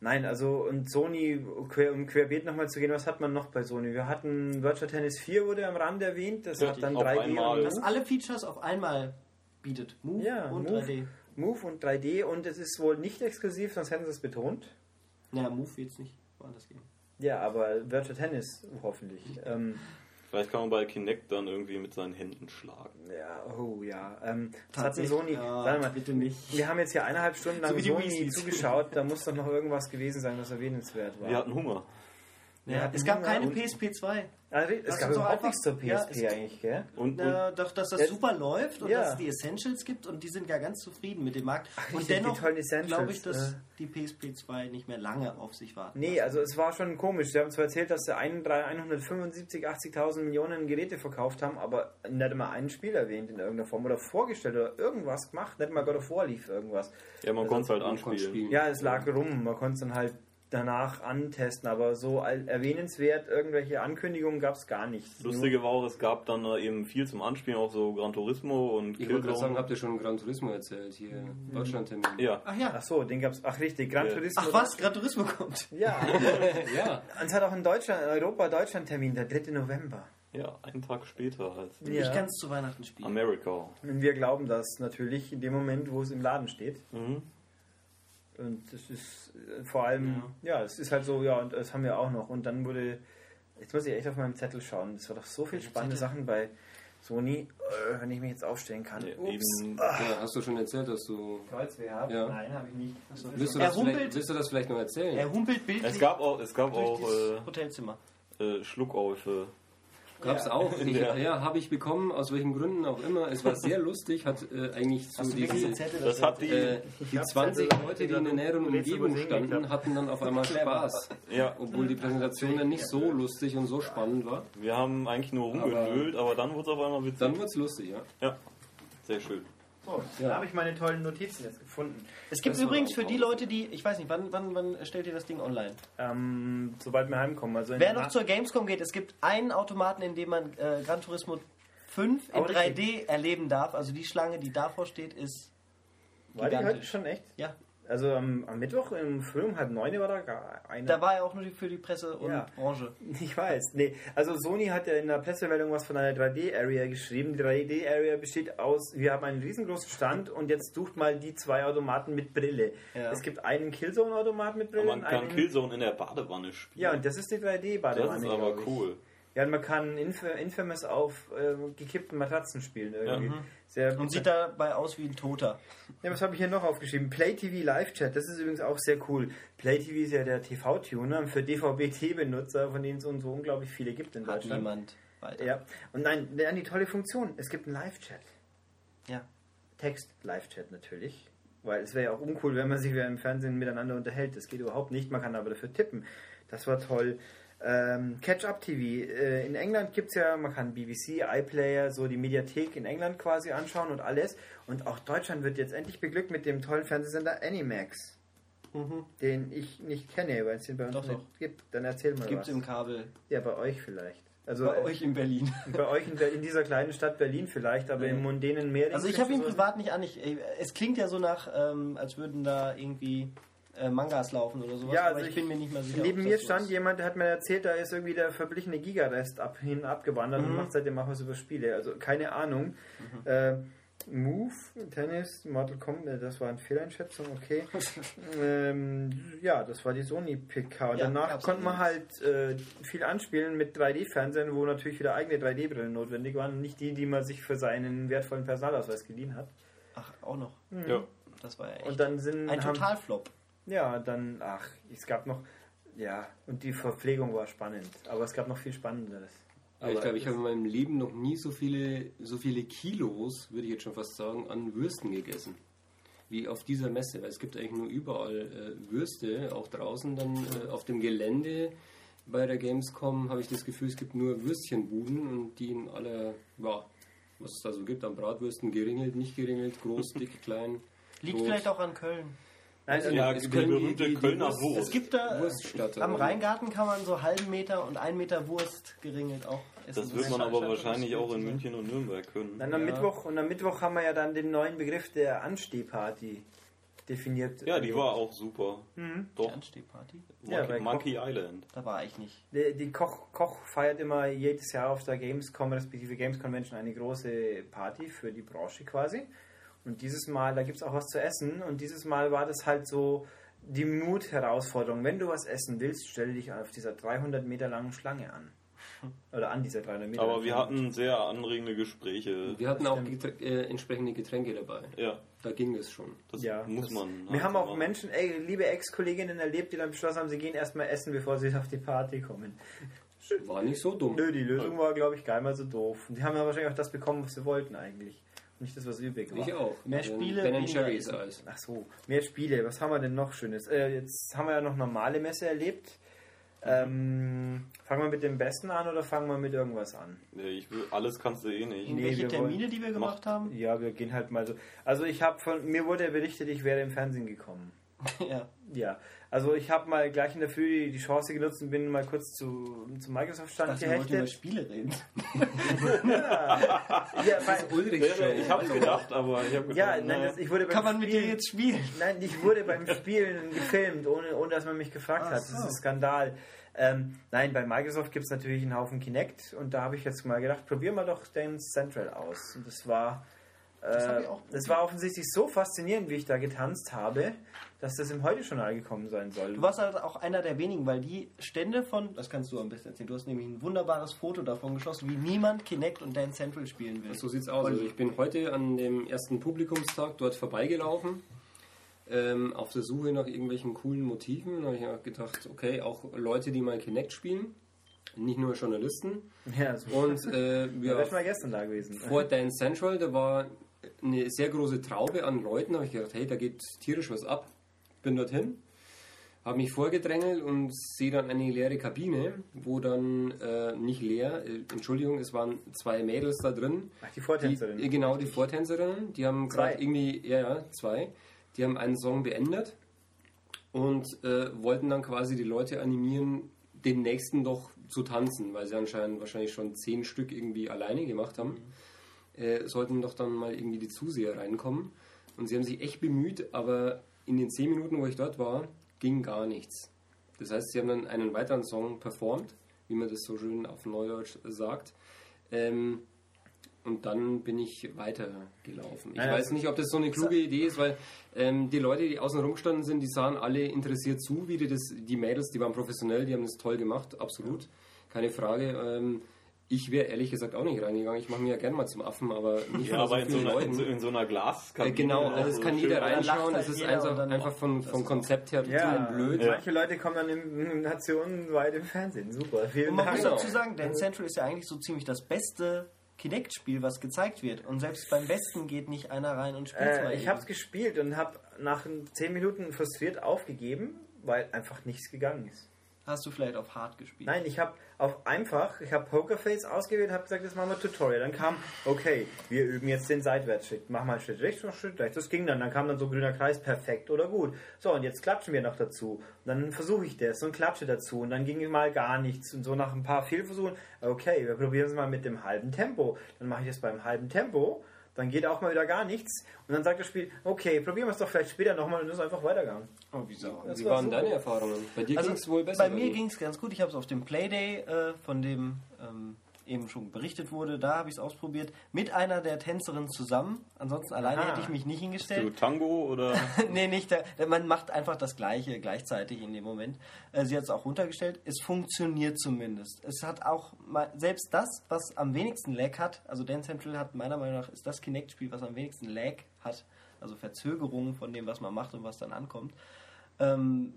Nein, also und Sony, quer, um querbeet nochmal zu gehen, was hat man noch bei Sony? Wir hatten Virtual Tennis 4 wurde am Rand erwähnt, das Ja, hat dann auf 3D einmal. und Das alle Features auf einmal bietet. Move Ja, und Move. 3D. Move und 3D und es ist wohl nicht exklusiv, sonst hätten sie es betont. Ja, Move jetzt nicht. Woanders gehen. Ja, aber Virtual Tennis hoffentlich. Ähm, Vielleicht kann man bei Kinect dann irgendwie mit seinen Händen schlagen. ja, oh ja. Ähm, das hat? Sony. Ja, warte mal, bitte nicht. Wir haben jetzt hier eineinhalb Stunden lang So Sony zugeschaut, da muss doch noch irgendwas gewesen sein, was erwähnenswert war. Wir hatten Hunger. Wir Ja, hatten es gab Hunger keine PSP 2. Also, es Das gab überhaupt einfach- nichts zur PSP ja, es- eigentlich, gell? Und, und Äh, doch, dass das Jetzt- super läuft und Ja. dass es die Essentials gibt und die sind ja ganz zufrieden mit dem Markt. richtig, und dennoch glaube ich, dass äh. die PSP 2 nicht mehr lange auf sich warten. Nee, also es war schon komisch. Sie haben zwar erzählt, dass sie ein- drei- 175, 80.000 Millionen Geräte verkauft haben, aber nicht mal ein Spiel erwähnt in irgendeiner Form oder vorgestellt oder irgendwas gemacht. Nicht mal God of War lief irgendwas. ja, man Also, konnte es halt anspielen. spielen. Ja, es lag rum. Man konnte es dann halt danach antesten, aber so erwähnenswert irgendwelche Ankündigungen gab es gar nicht. Lustige war auch, es gab dann eben viel zum Anspielen, auch so Gran Turismo und Ich wollte gerade sagen, habt ihr schon Gran Turismo erzählt? Hier, Deutschland-Termin. Ja, Ach ja. Ach so, den gab's. Ach richtig, Gran Ja. Turismo. Ach was, Gran Turismo kommt. Ja. Ja, Und es hat auch in Deutschland, Europa, Deutschland Termin, der 3. November. ja, einen Tag später als Ja. Ich kann es zu Weihnachten spielen. America. Und wir glauben das natürlich in dem Moment, wo es im Laden steht. Mhm. Und das ist äh, vor allem, ja, es ist halt so, ja, und das haben wir auch noch. Und dann wurde, jetzt muss ich echt auf meinem Zettel schauen, es war doch so viel spannende Sachen bei Sony, äh, wenn ich mich jetzt aufstellen kann. Ja, Ups. eben, ja, hast du schon erzählt, dass du. Kreuzweh habe? Ja. Nein, habe ich nicht. Willst du, das vielleicht, humpelt. willst du das vielleicht noch erzählen? Er humpelt bildlich es gab auch, es gab auch das Hotelzimmer. äh, äh, Schluckäufe. Gab's Ja. auch. Ich, Ja. ja, habe ich bekommen, aus welchen Gründen auch immer. Es war sehr lustig, hat äh, eigentlich so wirklich den diese. Zettel? Das hat die, Äh, die hab's 20 halt, Leute, die in der näheren Umgebung standen, hatten dann auf einmal Spaß. ja, Obwohl die Präsentation dann nicht so lustig und so spannend war. wir haben eigentlich nur rumgenölt, aber, dann wurde es auf einmal witzig. Dann wird's lustig, ja. ja, sehr schön. So, da habe ich meine tollen Notizen jetzt gefunden. Es gibt Das übrigens für die. Leute, die, ich weiß nicht, wann, wann, wann stellt ihr das Ding online? Ähm, sobald wir heimkommen. Also Wer noch zur Gamescom geht, es gibt einen Automaten, in dem man äh, Gran Turismo 5 in Oh, richtig. 3D erleben darf. Also die Schlange, die davor steht, ist War die heute schon echt? Ja, Also am, am Mittwoch im um halb neun war da gar einer. da war er auch nur für die Presse und Ja. Branche. Ich weiß. Nee, also Sony hat ja in der Pressemeldung was von einer 3D-Area geschrieben. Die 3D-Area besteht aus, wir haben einen riesengroßen Stand und jetzt sucht mal die zwei Automaten mit Brille. Ja. Es gibt einen Killzone-Automat mit Brille Aber man und kann einen... Killzone in der Badewanne spielen. ja, und das ist die 3D-Badewanne. das ist aber glaub ich. Ja, man kann Inf Infamous auf äh, gekippten Matratzen spielen irgendwie. Sehr Und sieht dabei aus wie ein Toter. Ja, was habe ich hier noch aufgeschrieben? Play TV Live Chat, das ist übrigens auch sehr cool. Play TV ist ja der TV-Tuner für DVB-T-Benutzer, von denen es so, so unglaublich viele gibt in Hat Deutschland. niemand weiter. Ja, und nein, dann die tolle Funktion. Es gibt einen Live-Chat. Ja. Text-Live-Chat natürlich. Weil es wäre ja auch uncool, wenn man sich wieder im Fernsehen miteinander unterhält. Das geht überhaupt nicht. Man kann aber dafür tippen. Das war toll. Ähm, Catch-up-TV. Äh, in England gibt es ja, man kann BBC, iPlayer, so die Mediathek in England quasi anschauen und alles. Und auch Deutschland wird jetzt endlich beglückt mit dem tollen Fernsehsender Animax. Den ich nicht kenne, weil es den bei uns Doch, nicht doch. gibt. Dann erzähl mal Gibt es was. im Kabel. ja, bei euch vielleicht. Also Bei euch in Berlin. bei euch in, in dieser kleinen Stadt Berlin vielleicht, aber im mondänen Meer. Also ich habe ihn privat nicht an. Ich, äh, es klingt ja so nach, ähm, als würden da irgendwie äh, Mangas laufen oder sowas. Ja, aber also ich, ich- bin mir nicht mehr sicher. Neben mir stand ist. jemand, der hat mir erzählt, da ist irgendwie der verblichene Gigarest ab, hin abgewandert Mhm. und macht seitdem auch was über Spiele. Also keine Ahnung. Äh, Move, Tennis, Mortal Kombat, das war eine Fehleinschätzung, okay. ähm, ja, das war die Sony PK. Ja, danach konnte man halt äh, viel anspielen mit 3D-Fernsehen, wo natürlich wieder eigene 3D-Brillen notwendig waren. Nicht die, die man sich für seinen wertvollen Personalausweis geliehen hat. Ach, auch noch. Ja. Das war ja echt Und dann sind ein haben- Totalflop. Ja, dann, ach, es gab noch, ja, und die Verpflegung war spannend, aber es gab noch viel Spannenderes. Aber ich glaube, ich habe in meinem Leben noch nie so viele, so viele Kilos, würde ich jetzt schon fast sagen, an Würsten gegessen. Wie auf dieser Messe. Weil es gibt eigentlich nur überall äh, Würste, auch draußen dann äh, auf dem Gelände. Bei der Gamescom habe ich das Gefühl, es gibt nur Würstchenbuden und die in aller, ja, was es da so gibt, an Bratwürsten, geringelt, nicht geringelt, groß, dick, klein. Liegt rot. vielleicht auch an Köln. Also, Ja, Es die die- berühmte die- die Kölner Wurst- Wurst. Es gibt da äh, Wurststadt. am? Rheingarten kann man so halben Meter und einen Meter Wurst geringelt auch essen. Das wird man aber wahrscheinlich auch in München und Nürnberg können. dann am Ja. Mittwoch, und am Mittwoch haben wir ja dann den neuen Begriff der Anstehparty definiert. Ja, die war auch super. Die Doch, Anstehparty? Ja, Monkey, bei Monkey Island. Da war ich nicht. Die, die Koch, Koch feiert immer jedes Jahr auf der Gamescom, respektive Games Convention, eine große Party für die Branche quasi. Und dieses Mal, da gibt es auch was zu essen. Und dieses Mal war das halt so die Mut-Herausforderung. Wenn du was essen willst, stell dich auf dieser 300 Meter langen Schlange an. Oder an dieser 300 Meter Aber wir hatten sehr anregende Gespräche. Wir hatten auch geträ äh, entsprechende Getränke dabei. Ja, Da ging es schon. das Ja, muss das- man. Wir halt haben auch machen. Menschen, ey, liebe Ex-Kolleginnen erlebt, die dann beschlossen haben, sie gehen erstmal essen, bevor sie auf die Party kommen. War nicht so dumm. Nö, die Lösung war, glaube ich, gar nicht mal so doof. Und die haben ja wahrscheinlich auch das bekommen, was sie wollten eigentlich. Nicht das, was übrig war. Ich auch. Mehr Also Spiele, Ben Essen. Eis. Ach so, mehr Spiele. Was haben wir denn noch Schönes? Äh, jetzt haben wir ja noch normale Messe erlebt. Ähm, fangen wir mit dem Besten an oder fangen wir mit irgendwas an? Nee, ich will, alles kannst du eh nicht. Irgendwelche wir Termine, wollen- die wir gemacht haben? Ja, wir gehen halt mal so. Also ich habe von mir wurde berichtet, ich wäre im Fernsehen gekommen. ja. Ja, also ich habe mal gleich in der Früh die, Chance genutzt und bin mal kurz zu, zum Microsoft-Stand wollten über gehechtet. Spiele reden. Ja, weil, Ulrich Ja, Ich hab's gedacht, aber ich hab gedacht, ja nein, das, ich wurde beim Kann man mit dir Spielen- jetzt spielen? Nein, ich wurde beim Spielen gefilmt, ohne, ohne dass man mich gefragt Ach hat. Das ist ein Skandal. Ähm, nein, bei Microsoft gibt es natürlich einen Haufen Kinect und da habe ich jetzt mal gedacht, probieren wir doch den Central aus. Und das war, Das äh, das war offensichtlich so faszinierend, wie ich da getanzt habe, dass das im Heute-Journal gekommen sein soll. Du warst halt auch einer der wenigen, weil die Stände von, das kannst du am besten erzählen, du hast nämlich ein wunderbares Foto davon geschossen, wie niemand Kinect und Dance Central spielen will. So sieht's aus. Also ich bin heute an dem ersten Publikumstag dort vorbeigelaufen, ähm, auf der Suche nach irgendwelchen coolen Motiven. Da habe ich mir gedacht, okay, auch Leute, die mal Kinect spielen, nicht nur Journalisten. ja, so. Und äh, ja, ich mal gestern da gewesen. vor Dance Central, da war eine sehr große Traube an Leuten. Da habe ich gedacht, hey, da geht tierisch was ab. Bin dorthin, habe mich vorgedrängelt und sehe dann eine leere Kabine, wo dann äh, nicht leer, äh, Entschuldigung, es waren zwei Mädels da drin. Ach, die Vortänzerin. Die, äh, genau, die Vortänzerinnen, die haben gerade irgendwie, ja, ja, zwei, die haben einen Song beendet und äh, wollten dann quasi die Leute animieren, den nächsten doch zu tanzen, weil sie anscheinend wahrscheinlich schon zehn Stück irgendwie alleine gemacht haben. Äh, sollten doch dann mal irgendwie die Zuseher reinkommen. Und sie haben sich echt bemüht, aber in den zehn Minuten, wo ich dort war, ging gar nichts. Das heißt, sie haben dann einen weiteren Song performt, wie man das so schön auf Neudeutsch sagt. Ähm, und dann bin ich weitergelaufen. Ich Ja, weiß nicht, ob das so eine kluge Idee ist, weil ähm, die Leute, die außen rumgestanden sind, die sahen alle interessiert zu, wie die das, die Mädels, die waren professionell, die haben das toll gemacht, absolut, keine Frage. Ähm, ich wäre ehrlich gesagt auch nicht reingegangen. Ich mache mir ja gerne mal zum Affen, aber nicht Ja, vor so aber in so, einer, in, so, in so einer Glaskabine. Äh, genau, also das so kann jeder rein- reinschauen. Das halt ist einfach, einfach auch- vom, Konzept her total ja, blöd. Ja. manche Leute kommen dann im, nationenweit im Fernsehen. Super, vielen Und man Dank. muss Genau. dazu sagen, Dance Central ist ja eigentlich so ziemlich das beste Kinect-Spiel, was gezeigt wird. Und selbst beim besten geht nicht einer rein und spielt Äh, mal ich habe es gespielt und habe nach 10 Minuten frustriert aufgegeben, weil einfach nichts gegangen ist. Hast du vielleicht auf Hard gespielt? Nein, ich habe auf einfach, ich habe Pokerface ausgewählt, habe gesagt, das machen wir Tutorial. Dann kam, okay, wir üben jetzt den Seitwärtsschritt. Mach mal einen Schritt rechts, einen Schritt rechts. Das ging dann. Dann kam dann so grüner Kreis, perfekt oder gut. So, und jetzt klatschen wir noch dazu. Und dann versuche ich das und klatsche dazu. Und dann ging mal gar nichts. Und so nach ein paar Fehlversuchen, okay, wir probieren es mal mit dem halben Tempo. Dann mache ich das beim halben Tempo. Dann geht auch mal wieder gar nichts. Und dann sagt das Spiel, okay, probieren wir es doch vielleicht später nochmal und ist einfach weitergegangen. Oh, wieso? Das Wie war waren super. deine Erfahrungen? Bei dir Also ging es wohl besser. bei mir ging es ganz gut. Ich habe es auf dem Playday, äh, von dem ähm, eben schon berichtet wurde, da habe ich es ausprobiert. Mit einer der Tänzerinnen zusammen. Ansonsten alleine Aha. hätte ich mich nicht Du hingestellt. Tango oder. nee, nicht. Man macht einfach das Gleiche gleichzeitig in dem Moment. Äh, sie hat es auch runtergestellt. Es funktioniert zumindest. Es hat auch selbst das, was am wenigsten Lag hat, also Dance Central hat meiner Meinung nach ist das Kinect-Spiel, was am wenigsten Lag hat, also Verzögerungen von dem, was man macht und was dann ankommt. Ähm,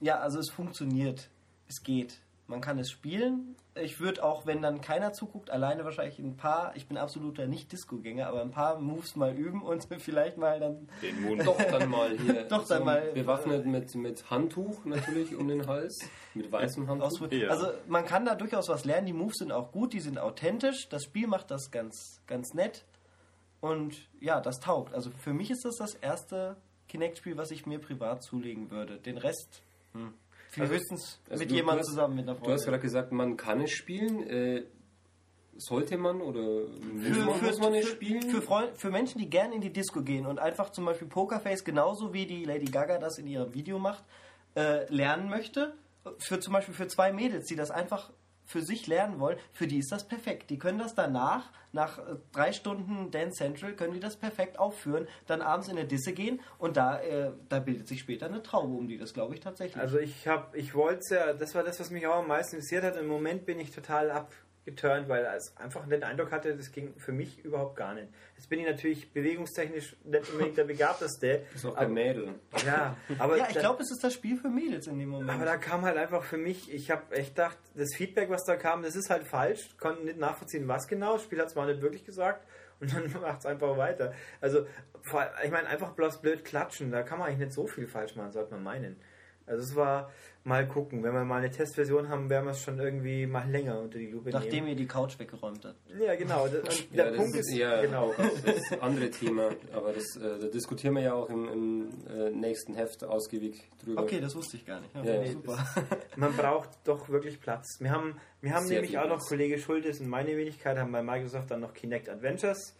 ja, also es funktioniert. Es geht. Man kann es spielen. Ich würde auch, wenn dann keiner zuguckt, alleine wahrscheinlich ein paar, ich bin absoluter Nicht-Disco-Gänger, aber ein paar Moves mal üben und vielleicht mal dann Den Moon. Doch dann mal hier. Doch dann mal, Bewaffnet mit, mit Handtuch natürlich um den Hals. Mit weißem Handtuch. Ja. Also man kann da durchaus was lernen. Die Moves sind auch gut, die sind authentisch. Das Spiel macht das ganz, ganz nett. Und ja, das taugt. Also für mich ist das das erste Kinect-Spiel, was ich mir privat zulegen würde. Den Rest, hm. Viel höchstens also mit jemandem zusammen mit einer Du hast Freundin. gerade gesagt, man kann es spielen. Äh, sollte man oder Für, man, für, muss man es spielen? für, Freund, für Menschen, die gerne in die Disco gehen und einfach zum Beispiel Pokerface genauso wie die Lady Gaga das in ihrem Video macht, äh, lernen möchte. Für zum Beispiel für zwei Mädels, die das einfach für sich lernen wollen, für die ist das perfekt. Die können das danach, nach äh, drei Stunden Dance Central, können die das perfekt aufführen, dann abends in eine Disse gehen und da, äh, da bildet sich später eine Traube um die. Das glaube ich tatsächlich. Also ich habe, ich wollte ja, das war das, was mich auch am meisten interessiert hat. Im Moment bin ich total ab, geturnt, weil es einfach den Eindruck hatte, das ging für mich überhaupt gar nicht. Jetzt bin ich natürlich bewegungstechnisch nicht unbedingt der Begabteste. Ist auch kein Mädel. Ja, aber Ja, ich glaube, es ist das Spiel für Mädels in dem Moment. aber da kam halt einfach für mich, ich habe echt gedacht, das Feedback, was da kam, das ist halt falsch. Konnten nicht nachvollziehen, was genau. Das Spiel hat es mal nicht wirklich gesagt. Und dann macht es einfach weiter. Also, ich meine, einfach bloß blöd klatschen. Da kann man eigentlich nicht so viel falsch machen, sollte man meinen. Also, es war mal gucken. Wenn wir mal eine Testversion haben, werden wir es schon irgendwie mal länger unter die Lupe Nachdem nehmen. ihr die Couch weggeräumt habt. Ja, genau. Das, Ja, der das Punkt ist ist, eher genau. das andere Thema, aber das, äh, da diskutieren wir ja auch im, im äh, nächsten Heft ausgiebig drüber. Okay, das wusste ich gar nicht. Ja, Ja, nee, super. Man braucht doch wirklich Platz. Wir haben, wir haben Sehr nämlich auch noch. Kollege Schultes und meine Wenigkeit haben bei Microsoft dann noch Kinect Adventures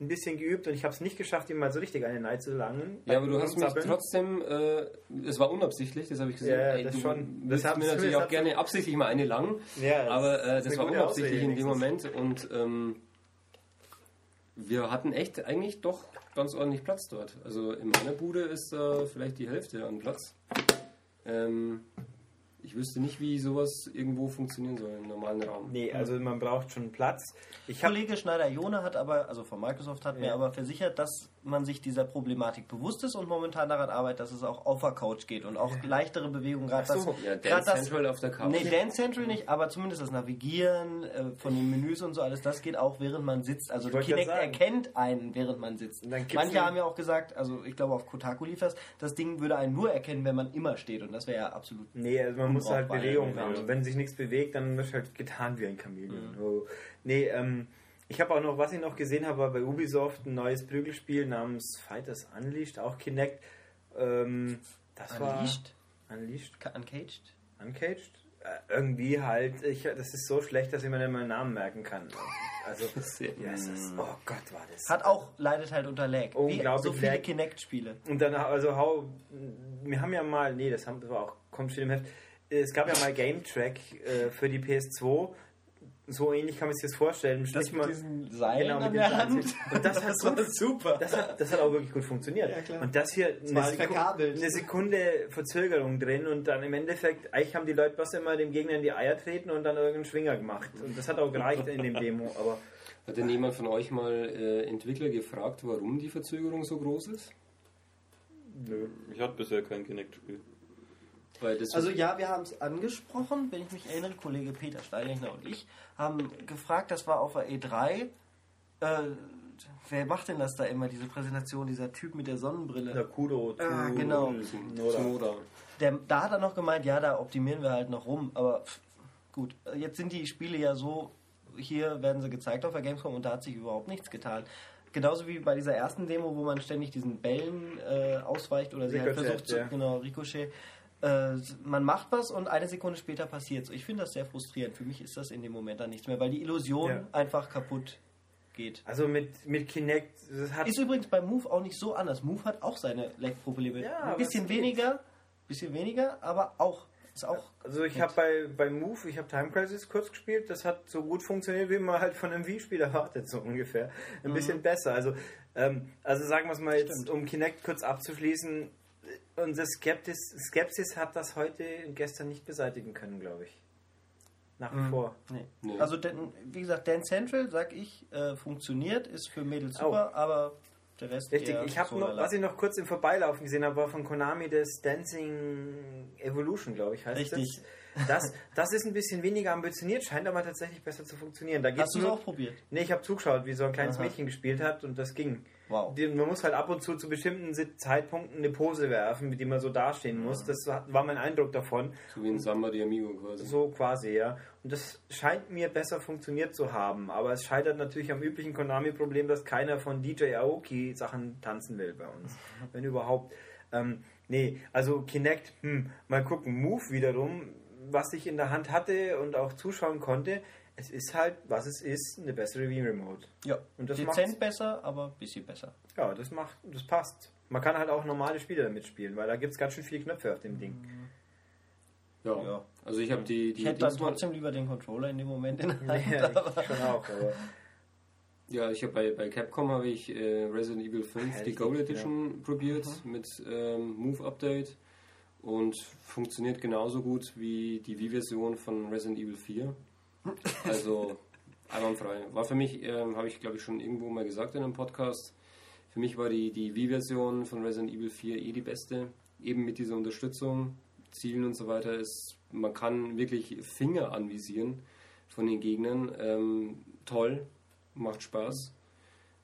ein bisschen geübt und ich habe es nicht geschafft, ihm mal so richtig eine Neid zu langen. Ja, aber du hast mich trotzdem, äh, es war unabsichtlich, das habe ich gesehen. Ja, Ey, das schon. Das hat- mir natürlich auch gerne absichtlich mal eine lang, Ja, aber äh, das war unabsichtlich in dem. Moment und ähm, wir hatten echt eigentlich doch ganz ordentlich Platz dort. Also in meiner Bude ist da vielleicht die Hälfte an Platz. Ähm, ich wüsste nicht, wie sowas irgendwo funktionieren soll im normalen Raum. Nee, also man braucht schon Platz. Ich habe Kollege Schneider-Jone hat aber, also von Microsoft hat mir Ja. aber versichert, dass man sich dieser Problematik bewusst ist und momentan daran arbeitet, dass es auch auf der Couch geht und auch leichtere Bewegungen, gerade so. das, Ja, Dance das, Central auf der Couch. Nee, Dance Central nicht, aber zumindest das Navigieren äh, von den Menüs und so alles, das geht auch während man sitzt. Also Kinect erkennt einen, während man sitzt. Manche haben ja auch gesagt, also ich glaube auf Kotaku lief das, Ding würde einen nur erkennen, wenn man immer steht und das wäre ja absolut Nee, also man muss halt Bewegung haben. Und wenn sich nichts bewegt, dann wird halt getan wie ein Chamäleon. Oh. Nee, ähm, ich habe auch noch, was ich noch gesehen habe, war bei Ubisoft ein neues Prügelspiel namens Fighters Unleashed, auch Kinect. Ähm, das Unleashed? war Unleashed, uncaged. Uncaged. Äh, irgendwie halt, ich, das ist so schlecht, dass ich mir nicht mal den Namen merken kann. Also, ja, ist, oh Gott, war das. Hat auch, leidet halt unter Lag. Wie Unglaublich so viele. Kinect-Spiele. Und dann, also, hau, wir haben ja mal, nee, das, haben, das war auch, kommt schon im Heft, es gab ja mal Game Track äh, für die PS2. So ähnlich kann man sich das vorstellen. Das Sprich mit mal- diesen Seilen Genau, mit der Seilen. Hand. Und das hat war gut- super. Das hat, das hat auch wirklich gut funktioniert. Ja, klar. Und das hier war eine, Seku verkabelt. eine Sekunde Verzögerung drin und dann im Endeffekt, eigentlich haben die Leute bloß immer dem Gegner in die Eier treten und dann irgendeinen Schwinger gemacht. Und das hat auch gereicht in dem Demo, aber Hat denn jemand von euch mal äh, Entwickler gefragt, warum die Verzögerung so groß ist? Nö, ich hatte bisher kein Kinect-Spiel. Weil das Also ja, wir haben es angesprochen, wenn ich mich erinnere, Kollege Peter Steinlechner und ich haben gefragt, das war auf der E3, äh, wer macht denn das da immer, diese Präsentation, dieser Typ mit der Sonnenbrille? Nakudo, Ah, Tu- genau. Der, da hat er noch gemeint, ja, da optimieren wir halt noch rum, aber pff, gut, jetzt sind die Spiele ja so, hier werden sie gezeigt auf der Gamescom und da hat sich überhaupt nichts getan. Genauso wie bei dieser ersten Demo, wo man ständig diesen Bällen äh, ausweicht oder sie halt Ricochet, versucht zu, ja. genau, Ricochet. Äh, man macht was und eine Sekunde später passiert Ich finde das sehr frustrierend. Für mich ist das in dem Moment dann nichts mehr, weil die Illusion Ja. einfach kaputt geht. Also mit, mit Kinect, Ist übrigens bei Move auch nicht so anders. Move hat auch seine Lag-Probleme. Ja, Ein bisschen es weniger, bisschen weniger, aber auch ist auch Also ich habe bei, bei Move, ich habe Time Crisis kurz gespielt, das hat so gut funktioniert, wie man halt von einem Wii-Spiel erwartet, so ungefähr. Ein bisschen besser. Also, ähm, also sagen wir es mal jetzt, um Kinect kurz abzuschließen, unsere Skeptis, Skepsis hat das heute und gestern nicht beseitigen können, glaube ich. Nach wie vor. Nee. Nee. Also, denn, wie gesagt, Dance Central, sag ich, äh, funktioniert, ist für Mädels Oh. super, aber der Rest Richtig, eher ich habe so noch, was ich noch kurz im Vorbeilaufen gesehen habe, war von Konami das Dancing Evolution, glaube ich, heißt Richtig. das. das. Das ist ein bisschen weniger ambitioniert, scheint aber tatsächlich besser zu funktionieren. Da geht's Hast du es auch probiert? Nee, ich habe zugeschaut, wie so ein kleines Aha. Mädchen gespielt hat und das ging. Wow. Die, man muss halt ab und zu zu bestimmten Zeitpunkten eine Pose werfen, mit die man so dastehen muss. Das war mein Eindruck davon. So wie ein Samba de Amigo quasi. So quasi, ja. Und das scheint mir besser funktioniert zu haben. Aber es scheitert natürlich am üblichen Konami-Problem, dass keiner von DJ Aoki Sachen tanzen will bei uns. Wenn überhaupt. Ähm, nee, also Kinect, hm, mal gucken. Move wiederum, was ich in der Hand hatte und auch zuschauen konnte, es ist halt, was es ist, eine bessere Wii-Remote. Ja, Und das dezent besser, aber ein bisschen besser. Ja, das macht, das passt. Man kann halt auch normale Spiele damit spielen, weil da gibt es ganz schön viele Knöpfe auf dem Ding. Ja. Ja. Also ich habe die, die Ich hätte dann trotzdem lieber den Controller in dem Moment in der Hand. Ja, aber ich schon auch, aber Ja, ich habe bei, bei Capcom habe ich äh, Resident Evil 5 die Richtig, Gold Edition probiert mit ähm, Move Update und funktioniert genauso gut wie die Wii-Version von Resident Evil 4. Also einwandfrei. War für mich, ähm, habe ich glaube ich schon irgendwo mal gesagt in einem Podcast, für mich war die, die Wii-Version von Resident Evil 4 eh die beste. Eben mit dieser Unterstützung, Zielen und so weiter. Ist, man kann wirklich Finger anvisieren von den Gegnern. Ähm, toll, macht Spaß.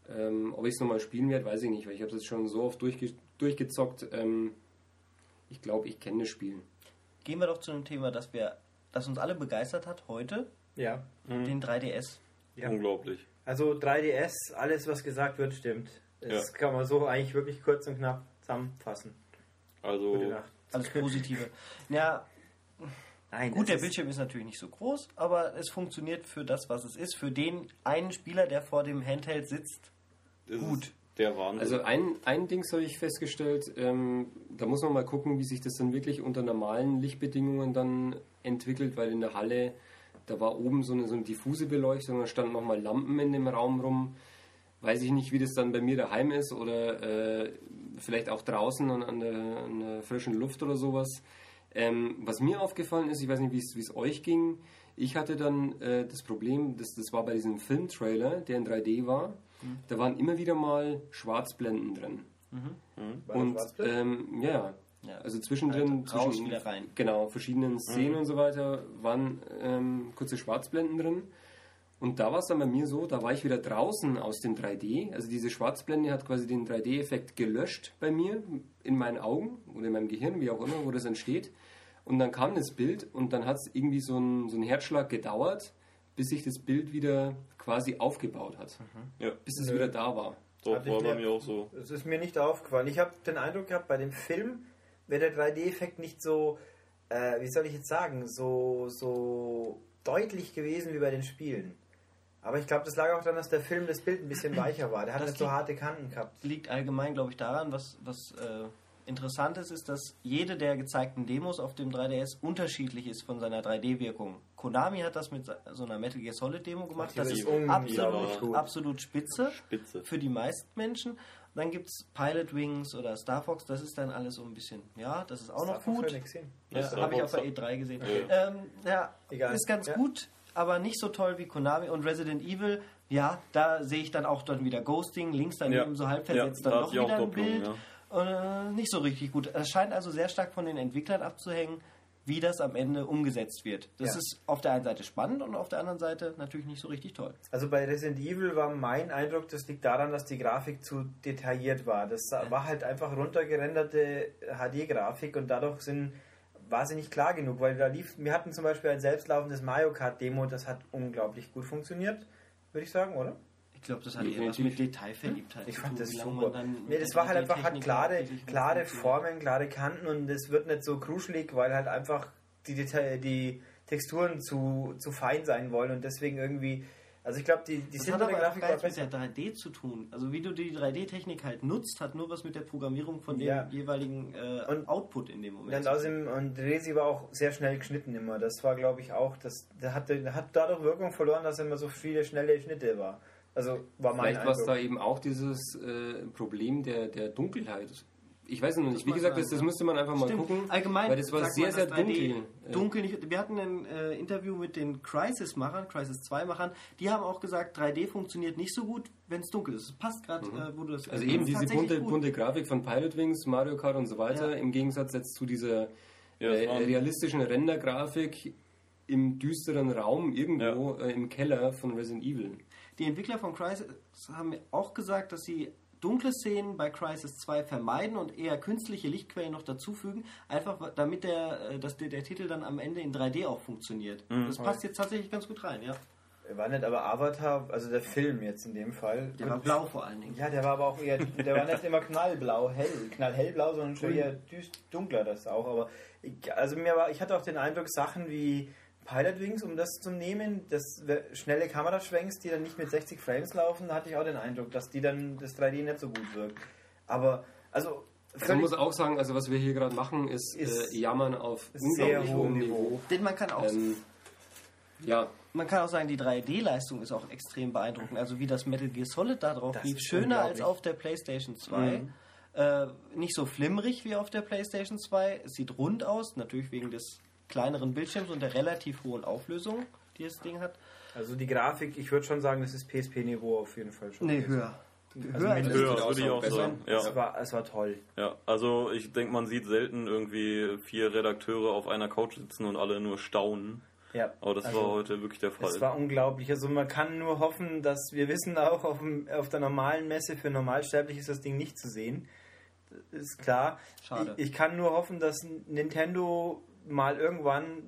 Ähm, ob ich es nochmal spielen werde, weiß ich nicht, weil ich habe es jetzt schon so oft durchge durchgezockt. Ähm, ich glaube, ich kenne das Spiel. Gehen wir doch zu einem Thema, das, wir, das uns alle begeistert hat heute, Ja. den 3DS. Ja. Unglaublich. Also 3DS, alles was gesagt wird, stimmt. Das kann man so eigentlich wirklich kurz und knapp zusammenfassen. Also. Alles Positive. Ja, Nein, gut, der ist- Bildschirm ist natürlich nicht so groß, aber es funktioniert für das, was es ist. Für den einen Spieler, der vor dem Handheld sitzt. das gut. Der Wahnsinn. Also ein, ein Ding habe ich festgestellt, ähm, da muss man mal gucken, wie sich das dann wirklich unter normalen Lichtbedingungen dann entwickelt, weil in der Halle, da war oben so eine, so eine diffuse Beleuchtung, da standen nochmal Lampen in dem Raum rum. Weiß ich nicht, wie das dann bei mir daheim ist oder äh, vielleicht auch draußen an, an, der, an der frischen Luft oder sowas. Ähm, was mir aufgefallen ist, ich weiß nicht, wie es wie es euch ging, ich hatte dann äh, das Problem, das, das war bei diesem Filmtrailer, der in 3D war, da waren immer wieder mal Schwarzblenden drin. War Und Schwarzbild? ähm, ja, Ja. also zwischendrin, Also raus, zwischen wieder rein. genau verschiedenen Szenen und so weiter waren ähm, kurze Schwarzblenden drin. Und da war es dann bei mir so, da war ich wieder draußen aus dem 3D. Also diese Schwarzblende hat quasi den 3D-Effekt gelöscht bei mir in meinen Augen oder in meinem Gehirn, wie auch immer, wo das entsteht. Und dann kam das Bild und dann hat es irgendwie so ein, so Herzschlag gedauert, bis sich das Bild wieder quasi aufgebaut hat. ja, Bis es Nö. wieder da war. ich war bei mir- mir auch so. Es ist mir nicht aufgefallen. Ich habe den Eindruck gehabt, bei dem Film wäre der 3D-Effekt nicht so, äh, wie soll ich jetzt sagen, so, so deutlich gewesen wie bei den Spielen. Aber ich glaube, das lag auch daran, dass der Film das Bild ein bisschen weicher war. Der hat Das nicht so liegt- harte Kanten gehabt. liegt allgemein, glaube ich, daran, was, was äh, interessant ist, ist, dass jede der gezeigten Demos auf dem 3DS unterschiedlich ist von seiner 3D-Wirkung. Konami hat das mit so einer Metal Gear Solid Demo gemacht. Das Die ist absolut, absolut spitze, Spitze. für die meisten Menschen. Dann gibt es Pilot Wings oder Star Fox, das ist dann alles so ein bisschen, ja, das ist auch noch Davon gut. Ja, Ja, Star habe ich auf Fox der E3 gesehen. Ja. Ähm, ja, Egal. ist ganz Ja. gut, aber nicht so toll wie Konami und Resident Evil. Ja, da sehe ich dann auch dann wieder Ghosting, links daneben Ja. so halb versetzt Ja, da dann auch wieder ein Bild. Äh, nicht so richtig gut. Es scheint also sehr stark von den Entwicklern abzuhängen, wie das am Ende umgesetzt wird. Das Ja. ist auf der einen Seite spannend und auf der anderen Seite natürlich nicht so richtig toll. Also bei Resident Evil war mein Eindruck, das liegt daran, dass die Grafik zu detailliert war. Das war halt einfach runtergerenderte HD-Grafik und dadurch sind, war sie nicht klar genug, weil da lief, wir hatten zum Beispiel ein selbstlaufendes Mario Kart Demo, das hat unglaublich gut funktioniert, würde ich sagen, oder? Ich glaube, das hat eher was mit Detailverliebtheit Ich zu fand tun, das super. Nee, das war halt einfach hat 3D-Technik klare, klare. Formen, klare Kanten und es wird nicht so kruschelig, weil halt einfach die, Detail, die Texturen zu, zu fein sein wollen und deswegen irgendwie, also ich glaube, die, die Das hat der aber Grafik gar nichts mit der 3D zu tun. Also wie du die 3D-Technik halt nutzt, hat nur was mit der Programmierung von dem Ja. jeweiligen äh, Und- Output in dem Moment. Und außerdem, und Resi war auch sehr schnell geschnitten immer. Das war, glaube ich, auch, das, der, der hat dadurch Wirkung verloren, dass er immer so viele schnelle Schnitte war. Also war mein Vielleicht war es da eben auch dieses äh, Problem der, der Dunkelheit. Ich weiß es noch nicht. Wie gesagt, das, das ja. müsste man einfach mal Stimmt. gucken. Allgemein weil das war sehr, sehr dass 3D dunkel. Äh, dunkel nicht, wir hatten ein äh, Interview mit den Crisis-Machern, Crisis 2-Machern, die haben auch gesagt, 3D funktioniert nicht so gut, wenn es dunkel ist. Es passt gerade, äh, wo du das Also eben diese bunte, gut. bunte Grafik von Pilot Wings, Mario Kart und so weiter, Ja. im Gegensatz jetzt zu dieser Ja, äh, realistischen Rendergrafik im düsteren Raum irgendwo äh, im Keller von Resident Evil. Die Entwickler von Crisis haben mir auch gesagt, dass sie dunkle Szenen bei Crisis 2 vermeiden und eher künstliche Lichtquellen noch dazufügen, einfach damit der, äh, dass der, der Titel dann am Ende in 3D auch funktioniert. Mhm. Das passt jetzt tatsächlich ganz gut rein, ja. War nicht aber Avatar, also der Film jetzt in dem Fall. Der war blau vor allen Dingen. Ja, der war aber auch eher, der war nicht immer knallblau, hell, knallhellblau, sondern schon eher düst, dunkler das auch. Aber ich, also mir war, ich hatte auch den Eindruck, Sachen wie Pilot Wings, um das zu nehmen, das schnelle Kameraschwenks, die dann nicht mit 60 Frames laufen, da hatte ich auch den Eindruck, dass die dann das 3D nicht so gut wirkt. Aber also Also man muss auch sagen, also was wir hier gerade machen, ist, Ist- äh, Jammern auf ist sehr unglaublich hohem Niveau. Niveau. Denn man kann auch Ähm, ja, Man kann auch sagen, die 3D-Leistung ist auch extrem beeindruckend. Also wie das Metal Gear Solid da drauf lief. Schöner als auf der PlayStation 2. Äh, nicht so flimmerig wie auf der PlayStation 2. Es sieht rund aus, natürlich wegen des kleineren Bildschirms und der relativ hohen Auflösung. die das Ding hat. Also die Grafik, ich würde schon sagen, das ist PSP-Niveau auf jeden Fall schon. Nee, gewesen. höher. Also höher als mindestens- Höher, würde ich auch besser. sagen. Ja. Es, war, es war toll. Ja, also ich denke, man sieht selten irgendwie vier Redakteure auf einer Couch sitzen und alle nur staunen. Ja. Aber das Also, war heute wirklich der Fall. Es war unglaublich. Also man kann nur hoffen, dass wir wissen auch auf, dem, auf der normalen Messe für Normalsterblich ist das Ding nicht zu sehen. Das ist klar. Schade. Ich, ich kann nur hoffen, dass Nintendo mal irgendwann,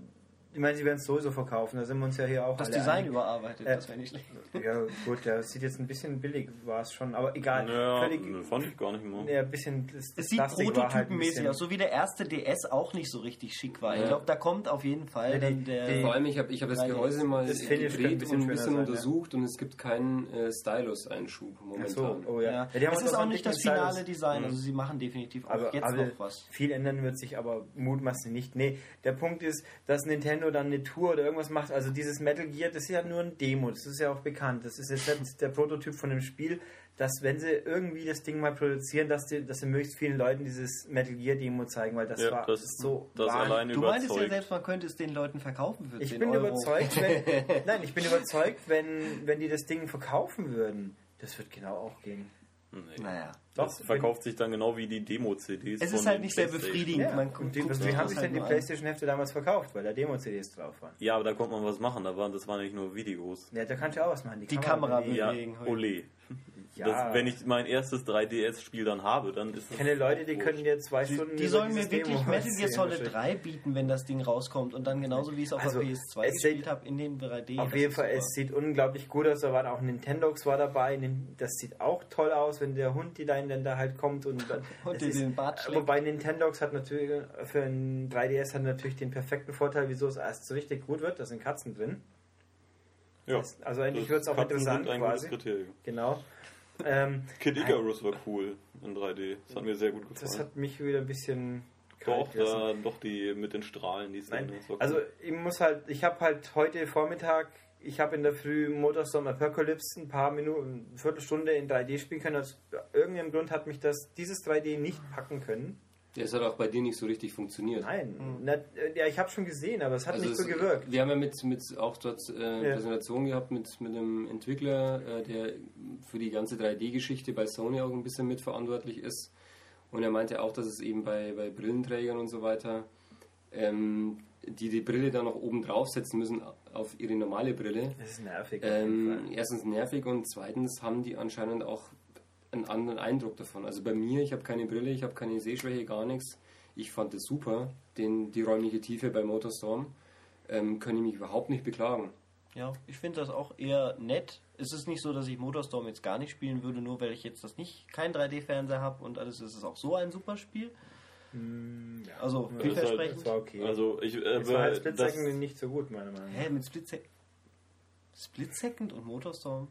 ich meine, sie werden es sowieso verkaufen, da sind wir uns ja hier auch Das alle Design einig. überarbeitet, Äh, das wäre nicht schlecht. Ja gut, der sieht jetzt ein bisschen billig, war es schon, aber egal. ja, Völlig, ne, fand ich gar nicht mal. ja, ein bisschen, das, das Es sieht halt prototypenmäßig bisschen- aus, so wie der erste DS auch nicht so richtig schick war. Ich Ja. glaube, da kommt auf jeden Fall Ja, die- dann der. die- Vor allem, ich habe ich hab das Gehäuse mal das könnte ein gedreht bisschen und ein bisschen sein, ja. untersucht und es gibt keinen äh, Stylus-Einschub momentan. so, oh ja. ja. ja es uns ist auch nicht das finale Stylus- Design, also sie machen definitiv auch Aber, jetzt aber noch was. viel ändern wird sich aber mutmaßlich nicht. Nee, der Punkt ist, dass Nintendo dann eine Tour oder irgendwas macht. Also dieses Metal Gear, das ist ja nur ein Demo, das ist ja auch bekannt. Das ist jetzt der Prototyp von dem Spiel, dass wenn sie irgendwie das Ding mal produzieren, dass, die, dass sie möglichst vielen Leuten dieses Metal Gear Demo zeigen, weil das Ja, war das, so das alleine Du meintest ja selbst, man könnte es den Leuten verkaufen für 10 Ich bin Euro. überzeugt, wenn, nein, ich bin überzeugt, wenn, wenn die das Ding verkaufen würden. Das wird genau auch gehen. Nee. Naja. Das verkauft sich dann genau wie die Demo-CDs. Es ist halt nicht sehr befriedigend. Ja, Man und guckt die, guckt wie haben sich halt denn die. Playstation-Hefte damals verkauft, weil da Demo-CDs drauf waren? Ja, aber da konnte man was machen. Da waren, das waren nicht nur Videos. Ja, da kannst du auch was machen. Die Kamera bewegen. Ja, Bewegen heute. ole. Ja. Das, wenn ich mein erstes 3DS-Spiel dann habe, dann ist Ich kenne Leute, die können dir zwei Die, Stunden die sollen mir wirklich Demo Metal Gear Solid wahrscheinlich. 3 bieten, wenn das Ding rauskommt. Und dann genauso wie ich es auf Also, der PS2 es gespielt habe, in den 3D. Auf das jeden Fall, super. es sieht unglaublich gut aus. Da war auch Nintendox war dabei. Das sieht auch toll aus, wenn der Hund, die da in da halt kommt und dann. Und dir ist- den Bart schlägt. Wobei Nintendox hat natürlich für ein 3DS hat natürlich den perfekten Vorteil, wieso es erst so richtig gut wird. Da sind Katzen drin. Ja, Also eigentlich wird es auch Katzen interessant ein quasi. gutes Kriterium. Genau. Ähm, Kid Icarus war cool in 3D. Das hat mir sehr gut gefallen. das hat mich wieder ein bisschen doch, da, doch die mit den Strahlen, die war cool. also ich muss halt, ich habe halt heute Vormittag, ich habe in der Früh Motorstorm Apocalypse ein paar Minuten, eine Viertelstunde in 3D spielen können. Aus irgendeinem Grund hat mich das, dieses 3D nicht packen können. Das hat auch bei dir nicht so richtig funktioniert. Nein, nicht, äh, ja, ich habe schon gesehen, aber es hat Also nicht so es- gewirkt. Wir haben ja mit, mit auch dort äh, Ja. Präsentation gehabt mit, mit einem Entwickler, äh, der für die ganze 3D-Geschichte bei Sony auch ein bisschen mitverantwortlich ist. Und er meinte auch, dass es eben bei, bei Brillenträgern und so weiter, ähm, die die Brille dann noch oben draufsetzen müssen auf ihre normale Brille, Das ist nervig. ähm, erstens nervig und zweitens haben die anscheinend auch einen anderen Eindruck davon. Also bei mir, ich habe keine Brille, ich habe keine Sehschwäche, gar nichts. Ich fand es super, den, die räumliche Tiefe bei Motorstorm. Ähm, kann ich mich überhaupt nicht beklagen. Ja, ich finde das auch eher nett. Es ist nicht so, dass ich Motorstorm jetzt gar nicht spielen würde, nur weil ich jetzt das nicht kein 3D-Fernseher habe und alles ist es auch so ein super Spiel. Also Das ist halt- vielversprechend. Das war okay. Also ich, äh, es war halt Split Second nicht so gut, meiner Meinung nach. Hä, mit Split Second? Split Second und Motorstorm?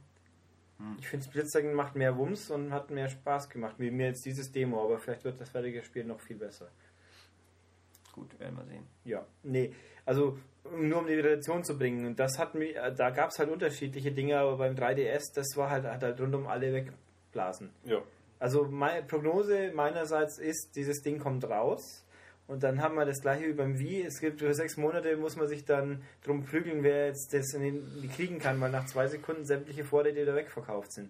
Ich finde Second macht mehr Wumms und hat mehr Spaß gemacht, wie mir jetzt dieses Demo, aber vielleicht wird das fertige Spiel noch viel besser. Gut, werden wir sehen. Ja, nee, also nur um die Relation zu bringen. Und das hat mich, äh, da gab es halt unterschiedliche Dinge, aber beim 3DS, das war halt, hat halt rundum alle wegblasen. ja. Also meine Prognose meinerseits ist, dieses Ding kommt raus und dann haben wir das gleiche wie beim Wii. Es gibt für sechs Monate muss man sich dann drum prügeln, wer jetzt das in den, die kriegen kann, weil nach zwei Sekunden sämtliche Vorräte wieder wegverkauft sind.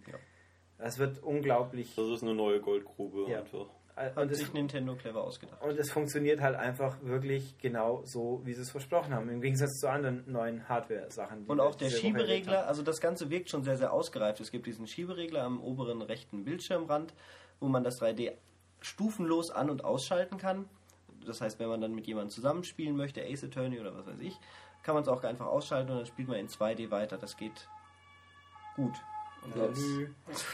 Das wird unglaublich. Das ist eine neue Goldgrube Ja. einfach. Hat Und es, sich Nintendo clever ausgedacht. und es funktioniert halt einfach wirklich genau so, wie sie es versprochen haben. Im Gegensatz zu anderen neuen Hardware-Sachen. die Und auch der Schieberegler, also das Ganze wirkt schon sehr, sehr ausgereift. Es gibt diesen Schieberegler am oberen rechten Bildschirmrand, wo man das 3D stufenlos an- und ausschalten kann. Das heißt, wenn man dann mit jemandem zusammenspielen möchte, Ace Attorney oder was weiß ich, kann man es auch einfach ausschalten und dann spielt man in 2D weiter. Das geht gut. Und das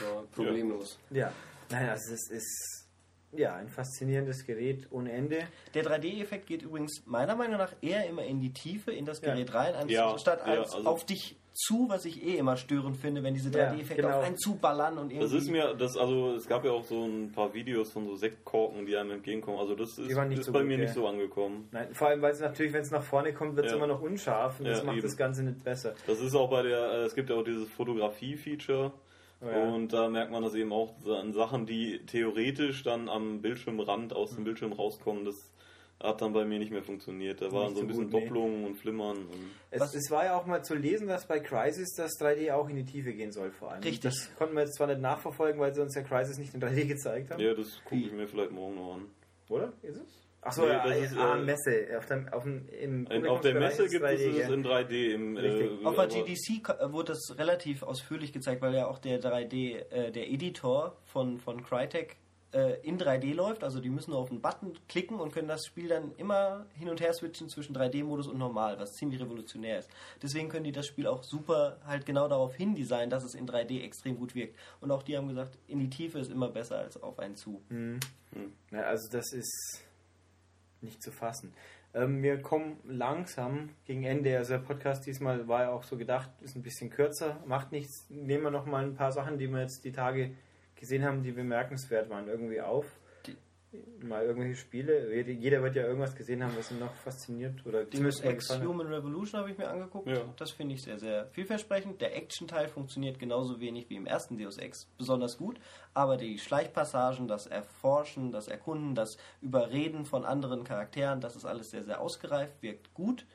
war problemlos. Ja, nein, also es ist ja ein faszinierendes Gerät ohne Ende. der 3D-Effekt geht übrigens meiner Meinung nach eher immer in die Tiefe, in das Ja. Gerät rein, Ja, anstatt ja, als also- auf dich zu, was ich eh immer störend finde, wenn diese Ja, 3D-Effekte genau. auf einen zuballern und irgendwie... Das ist mir, das, also es gab ja auch so ein paar Videos von so Sektkorken, die einem entgegenkommen. Also das ist, ist so bei gut, mir ja. nicht so angekommen. Nein, vor allem, weil es natürlich, wenn es nach vorne kommt, wird es Ja. immer noch unscharf und das Ja, macht eben. das Ganze nicht besser. Das ist auch bei der, äh, es gibt ja auch dieses Fotografie-Feature. Oh ja. Und da merkt man das eben auch an Sachen, die theoretisch dann am Bildschirmrand aus dem Bildschirm rauskommen. Das hat dann bei mir nicht mehr funktioniert. Da waren Nicht so ein bisschen gut, nee. Doppelungen und Flimmern. Und Es, es war ja auch mal zu lesen, dass bei Crisis das 3D auch in die Tiefe gehen soll, vor allem. Richtig. Das konnten wir jetzt zwar nicht nachverfolgen, weil sie uns ja Crisis nicht in 3D gezeigt haben. ja, das gucke ich mir vielleicht morgen noch an. Oder? Ist es? Achso, Nee, ja, das ist, ah, äh, Messe. Auf dem, auf dem, im In, auf der Messe gibt es 3D, es in 3D. Im. Äh, Auf der GDC ko- wurde das relativ ausführlich gezeigt, weil ja auch der 3D, äh, der Editor von, von Crytek äh, in 3D läuft. Also die müssen nur auf einen Button klicken und können das Spiel dann immer hin und her switchen zwischen 3D-Modus und normal, was ziemlich revolutionär ist. Deswegen können die das Spiel auch super halt genau darauf hin designen, dass es in 3D extrem gut wirkt. Und auch die haben gesagt, in die Tiefe ist immer besser als auf einen zu. Ja, also das ist nicht zu fassen. Ähm, wir kommen langsam gegen Ende. Also der Podcast diesmal war ja auch so gedacht, ist ein bisschen kürzer, macht nichts. Nehmen wir noch mal ein paar Sachen, die wir jetzt die Tage gesehen haben, die bemerkenswert waren, irgendwie auf. Mal irgendwelche Spiele. Jeder wird ja irgendwas gesehen haben, was ihn noch fasziniert oder Deus zumindest mal Ex. Human Revolution habe ich mir angeguckt. Ja. Das finde ich sehr, sehr vielversprechend. Der Action-Teil funktioniert genauso wenig wie im ersten Deus Ex besonders gut. Aber die Schleichpassagen, das Erforschen, das Erkunden, das Überreden von anderen Charakteren, das ist alles sehr, sehr ausgereift, wirkt gut.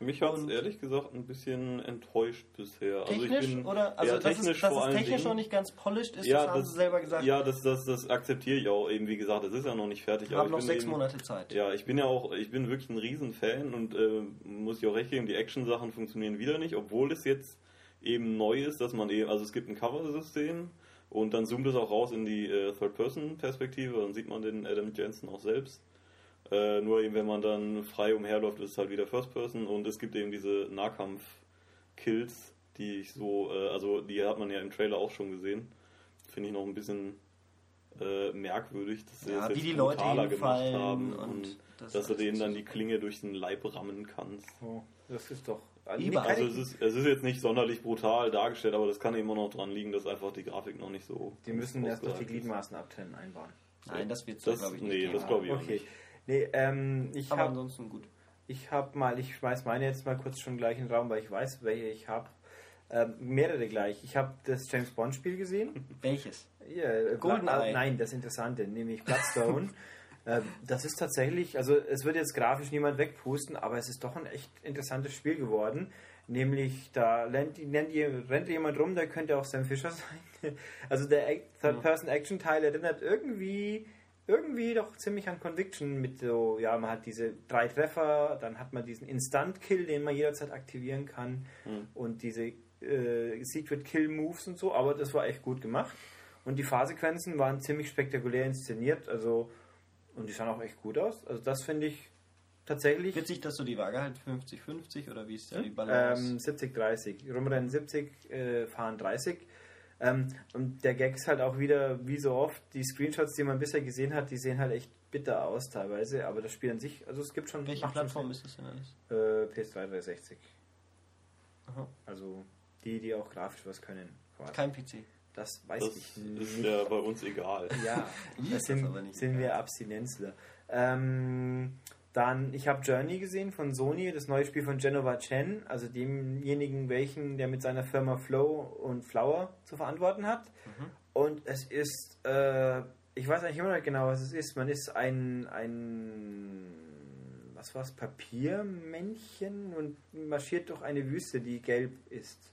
Mich hat es ehrlich gesagt ein bisschen enttäuscht bisher. Also ich Technisch, bin, oder? Also, ja, dass technisch es, dass vor es technisch Dingen. noch nicht ganz polished ist, ja, das haben sie selber gesagt. Ja, das, das, das akzeptiere ich auch. Eben wie gesagt, das ist ja noch nicht fertig. wir haben noch sechs eben, Monate Zeit. Ja, ich bin ja auch, ich bin wirklich ein Riesenfan und äh, muss ich auch recht geben, die Action-Sachen funktionieren wieder nicht, obwohl es jetzt eben neu ist, dass man eben, also es gibt ein Cover-System und dann zoomt es auch raus in die äh, Third-Person-Perspektive, dann sieht man den Adam Jensen auch selbst. Äh, nur eben, wenn man dann frei umherläuft, ist es halt wieder First-Person und es gibt eben diese Nahkampf-Kills, die ich so, äh, also die hat man ja im Trailer auch schon gesehen. Finde ich noch ein bisschen äh, merkwürdig, dass sie Ja, das wie jetzt die Leute brutaler gemacht haben und und, das dass du denen dann so die. Klinge durch den Leib rammen kannst. Oh, das ist doch. Also es ist, es ist jetzt nicht sonderlich brutal dargestellt, aber das kann immer noch dran liegen, dass einfach die Grafik noch nicht so. die müssen erst noch die. Gliedmaßen abtrennen, einbauen. Nein, das wird Das, glaube ich, nicht nee, geben. das glaube ich auch Okay. nicht. Nee, ähm, ich habe ansonsten gut. Ich habe mal, ich schmeiß meine jetzt mal kurz schon gleich in den Raum, weil ich weiß, welche ich habe. Ähm, mehrere gleich. Ich habe das James Bond Spiel gesehen. Welches? Ja, äh, Goldeneye. Bla- Nein, das Interessante, nämlich Bloodstone. ähm, das ist tatsächlich, also es wird jetzt grafisch niemand wegpusten, aber es ist doch ein echt interessantes Spiel geworden. Nämlich, da rennt, rennt, rennt jemand rum, der könnte auch Sam Fisher sein. Also der Ac- Third-Person-Action-Teil erinnert irgendwie irgendwie doch ziemlich an Conviction mit so, ja, man hat diese drei Treffer, dann hat man diesen Instant-Kill, den man jederzeit aktivieren kann und diese äh, Secret-Kill-Moves und so, aber das war echt gut gemacht. Und die Fahrsequenzen waren ziemlich spektakulär inszeniert, also und die sahen auch echt gut aus. Also das finde ich tatsächlich Wird sich das so die Waage halt 50-50 oder wie ist da die Balance? ähm, 70-30. Rumrennen 70, äh, fahren 30. Ähm, und der Gag ist halt auch wieder, wie so oft, die Screenshots, die man bisher gesehen hat, die sehen halt echt bitter aus teilweise, aber das Spiel an sich, also es gibt schon... Welche schon Plattform ist das denn alles? Äh, PS3 360. Aha. Also die, die auch grafisch was können. quasi. Kein PC. Das weiß Das ich ist nicht. ja bei uns egal. Ja, das ist das sind, aber nicht sind wir Abstinenzler. Ähm, dann, ich habe Journey gesehen von Sony, das neue Spiel von Genova Chen, also demjenigen, welchen, der mit seiner Firma Flow und Flower zu verantworten hat. Mhm. Und es ist, äh, ich weiß eigentlich immer noch nicht genau, was es ist. Man ist ein, ein was war's, Papiermännchen und marschiert durch eine Wüste, die gelb ist.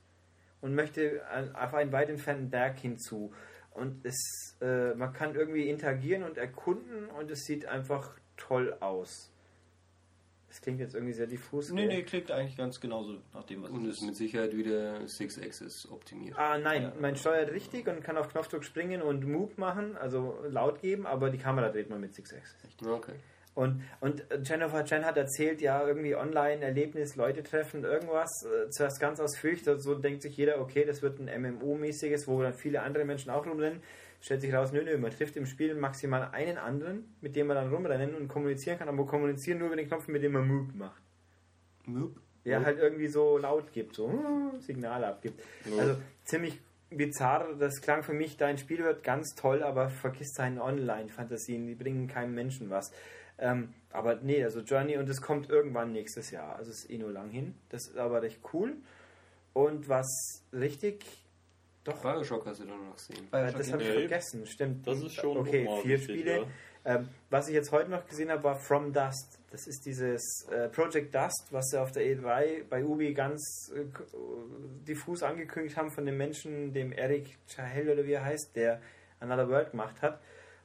Und möchte auf einen weit entfernten Berg hinzu. Und es, äh, man kann irgendwie interagieren und erkunden und es sieht einfach toll aus. Das klingt jetzt irgendwie sehr diffus. Nee, gell? nee, klingt eigentlich ganz genauso nach dem, was Und es ist mit Sicherheit wieder Six Axis optimiert. Ah, nein, Ja. man steuert richtig und kann auf Knopfdruck springen und Move machen, also laut geben, aber die Kamera dreht man mit Six Axis. Okay. Und, und Jennifer Chen hat erzählt, ja, irgendwie Online-Erlebnis, Leute treffen, irgendwas, äh, zuerst ganz ausführlich, so denkt sich jeder, okay, das wird ein MMO-mäßiges, wo dann viele andere Menschen auch rumrennen. Stellt sich raus, nö, nö, man trifft im Spiel maximal einen anderen, mit dem man dann rumrennen und kommunizieren kann, aber kommunizieren nur über den Knopf, mit dem man Move macht. Moop. Der halt irgendwie so laut gibt, so hm, Signale abgibt. Also ziemlich bizarr, das klang für mich, dein Spiel wird ganz toll, aber vergiss seine Online-Fantasien, die bringen keinem Menschen was. Ähm, aber nee, also Journey und es kommt irgendwann nächstes Jahr, also es ist eh nur lang hin. Das ist aber recht cool. Und was richtig, doch, Bioshock hast du dann noch gesehen. äh, das habe ich Nee. vergessen, stimmt. Das ist schon Okay, vier Spiele. ja. Ähm, was ich jetzt heute noch gesehen habe, war From Dust. Das ist dieses äh, Project Dust, was sie auf der E3 bei Ubi ganz äh, k- diffus angekündigt haben von dem Menschen, dem Eric Chahel oder wie er heißt, der Another World gemacht hat.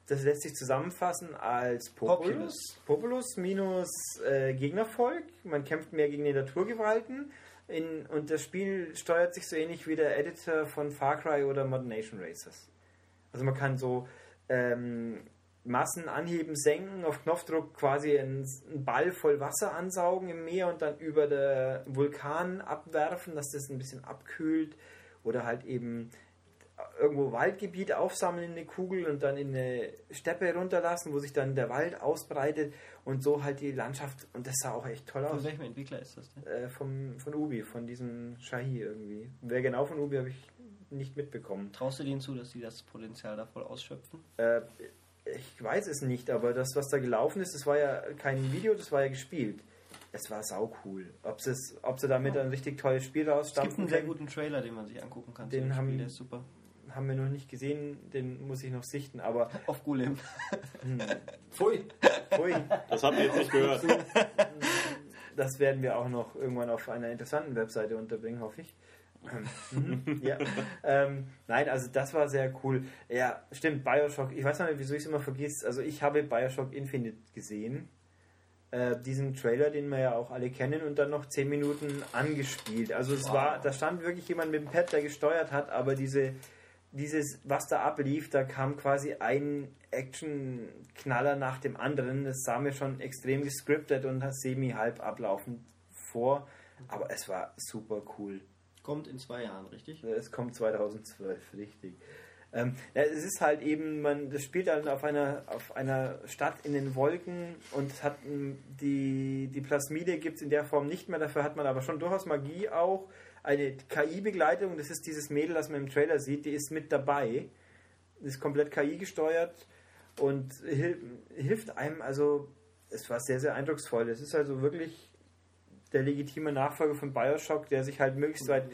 Das lässt sich zusammenfassen als Populus. Populus minus äh, Gegnervolk. Man kämpft mehr gegen die Naturgewalten. In, und das Spiel steuert sich so ähnlich wie der Editor von Far Cry oder Modern Nation Racers. Also man kann so ähm, Massen anheben, senken, auf Knopfdruck quasi einen, Ball voll Wasser ansaugen im Meer und dann über der Vulkan abwerfen, dass das ein bisschen abkühlt oder halt eben irgendwo Waldgebiet aufsammeln in eine Kugel und dann in eine Steppe runterlassen, wo sich dann der Wald ausbreitet und so halt die Landschaft und das sah auch echt toll Von aus. welchem Entwickler ist das denn? Äh, vom, von Ubi, von diesem Shahi irgendwie. Wer genau von Ubi habe ich nicht mitbekommen. Traust du denen zu, dass sie das Potenzial da voll ausschöpfen? Äh, ich weiß es nicht, aber das, was da gelaufen ist, das war ja kein Video, das war ja gespielt. Es war sau cool. Ob sie, ob sie damit ein richtig tolles Spiel Es gibt rausstampfen einen sehr guten Trailer, den man sich angucken kann. Den haben- Spiel, der ist super. Haben wir noch nicht gesehen, den muss ich noch sichten, aber Auf Golem. Pfui! hui, Das habt ihr jetzt nicht gehört. das werden wir auch noch irgendwann auf einer interessanten Webseite unterbringen, hoffe ich. Mhm, ja. ähm, nein, also das war sehr cool. Ja, stimmt, Bioshock. Ich weiß noch nicht, wieso ich es immer vergisst. Also ich habe Bioshock Infinite gesehen. Äh, diesen Trailer, den wir ja auch alle kennen, und dann noch 10 Minuten angespielt. Also es war, da stand wirklich jemand mit dem Pad, der gesteuert hat, aber diese, dieses, was da ablief, da kam quasi ein Action-Knaller nach dem anderen. Das sah mir schon extrem gescriptet und semi-halb ablaufend vor. Aber es war super cool. Kommt in zwei Jahren, richtig? Es kommt 2012, richtig. Ähm, ja, es ist halt eben, man, das spielt halt auf einer, auf einer Stadt in den Wolken und hat m, die, die Plasmide gibt es in der Form nicht mehr, dafür hat man aber schon durchaus Magie auch. Eine KI-Begleitung, das ist dieses Mädel, das man im Trailer sieht, die ist mit dabei. Ist komplett KI gesteuert und hil hilft einem, also es war sehr, sehr eindrucksvoll. Es ist also wirklich der legitime Nachfolger von Bioshock, der sich halt möglichst weit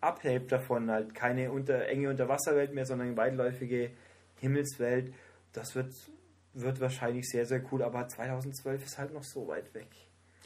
abhebt davon, halt keine unter, enge Unterwasserwelt mehr, sondern weitläufige Himmelswelt. Das wird, wird wahrscheinlich sehr, sehr cool, aber 2012 ist halt noch so weit weg.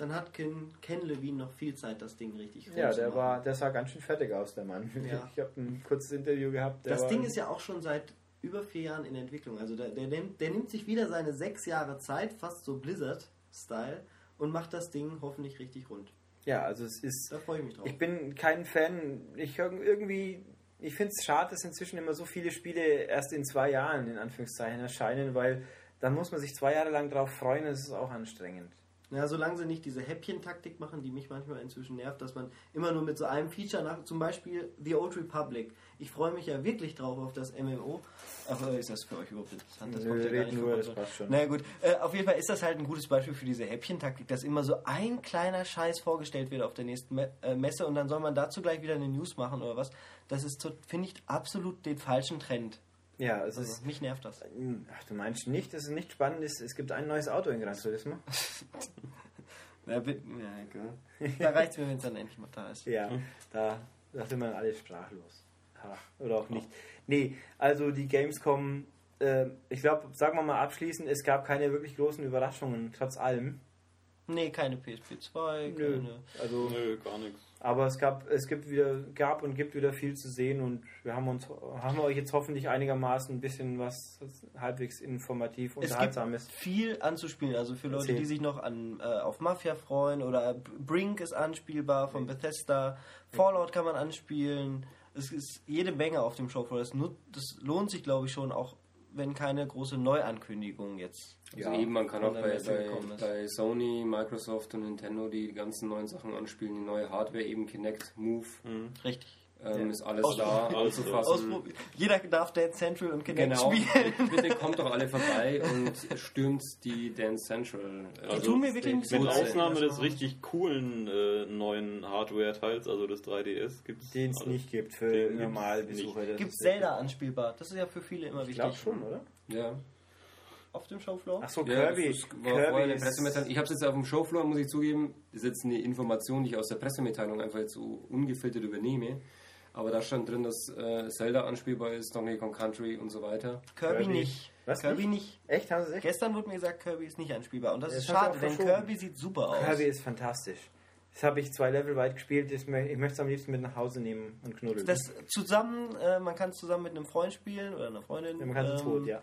Dann hat Ken, Ken Levine noch viel Zeit, das Ding richtig Ja, rund zu der machen. war, der sah ganz schön fertig aus, der Mann. Ja. Ich habe ein kurzes Interview gehabt. Der Das Ding ist ja auch schon seit über vier Jahren in Entwicklung. Also der, der, nimmt, der nimmt sich wieder seine sechs Jahre Zeit, fast so Blizzard-Style, und macht das Ding hoffentlich richtig rund. Ja, also es ist. Da freue ich mich drauf. Ich bin kein Fan. Ich irg- irgendwie, ich finde es schade, dass inzwischen immer so viele Spiele erst in zwei Jahren in Anführungszeichen erscheinen, weil da muss man sich zwei Jahre lang drauf freuen. Das ist auch anstrengend. Ja, solange sie nicht diese Häppchen-Taktik machen, die mich manchmal inzwischen nervt, dass man immer nur mit so einem Feature nach, zum Beispiel The Old Republic. Ich freue mich ja wirklich drauf auf das MMO. Aber ist das für euch überhaupt interessant? Das Nö, kommt ja gar nicht nur, das passt schon. Na ja, gut, äh, auf jeden Fall ist das halt ein gutes Beispiel für diese Häppchen-Taktik, dass immer so ein kleiner Scheiß vorgestellt wird auf der nächsten Me äh, Messe und dann soll man dazu gleich wieder eine News machen oder was. Das ist, finde ich, absolut den falschen Trend. Ja, es Also, ist. mich nervt das. Ach, du meinst nicht, dass es nicht spannend ist? Es gibt ein neues Auto in Gran Turismo. Ja, bitte, ja, egal. Da reicht es mir, wenn es dann endlich mal da ist. Ja, da, da sind wir alle sprachlos. Ha, oder auch nicht. Nee, also die Gamescom, äh, ich glaube, sagen wir mal abschließend, es gab keine wirklich großen Überraschungen, trotz allem. Nee, keine PSP 2, Nö. keine. Also, Nö, gar nichts. Aber es gab, es gibt wieder, gab und gibt wieder viel zu sehen und wir haben uns, haben euch jetzt hoffentlich einigermaßen ein bisschen was halbwegs informativ Es gibt unterhaltsames. viel anzuspielen, also für Leute, die sich noch an, äh, auf Mafia freuen oder Brink ist anspielbar von Bethesda, Fallout kann man anspielen. Es ist jede Menge auf dem Showfloor. Das, das lohnt sich, glaube ich, schon, auch wenn keine große Neuankündigung jetzt. Also Ja, eben, man kann auch bei, bei, bei Sony, Microsoft und Nintendo die ganzen neuen Sachen anspielen, die neue Hardware, eben Kinect, Move, Richtig. Ähm, Ja. ist alles Aus- da, alles anzufassen. Jeder darf Dance Central und Kinect Genau. spielen. Bitte kommt doch alle vorbei und stürmt die Dance Central. äh, Also, tun mir wirklich Mit. Ausnahme des richtig coolen äh, neuen Hardware-Teils, also des 3DS, gibt es Den es nicht gibt für Normalbesucher. Das Gibt Zelda anspielbar? Das ist ja für viele immer Ich wichtig. glaube schon, oder? Ja. Auf dem Showfloor? Ach so, Ja, Kirby. das war vorher Kirby eine ist- Pressemitteilung. Ich habe es jetzt auf dem Showfloor, muss ich zugeben. Das ist jetzt eine Information, die ich aus der Pressemitteilung einfach jetzt so ungefiltert übernehme. Aber da stand drin, dass äh, Zelda anspielbar ist, Donkey Kong Country und so weiter. Kirby, Kirby. nicht. Was? Kirby nicht. Echt? Haben sie echt? Gestern wurde mir gesagt, Kirby ist nicht anspielbar. Und das, Das ist schade, denn. Kirby sieht super aus. Kirby ist fantastisch. Das habe ich zwei Level weit gespielt. Ich möchte es am liebsten mit nach Hause nehmen und knuddeln. Das zusammen, äh, man kann es zusammen mit einem Freund spielen oder einer Freundin. Ja, man kann es Ähm, tot, ja.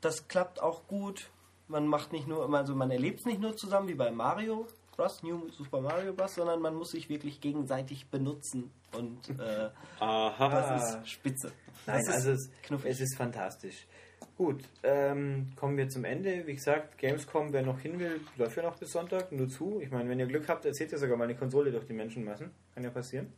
Das klappt auch gut. Man macht nicht nur, also man erlebt es nicht nur zusammen wie bei Mario Bros, New Super Mario Bros, sondern man muss sich wirklich gegenseitig benutzen und äh, Aha. das ist spitze. Nein, das ist also es, knuffig. es ist fantastisch. Gut, ähm, kommen wir zum Ende. Wie gesagt, Gamescom, wer noch hin will, läuft ja noch bis Sonntag. Nur zu. Ich meine, wenn ihr Glück habt, erzählt ihr sogar mal eine Konsole durch die Menschenmassen. Kann ja passieren.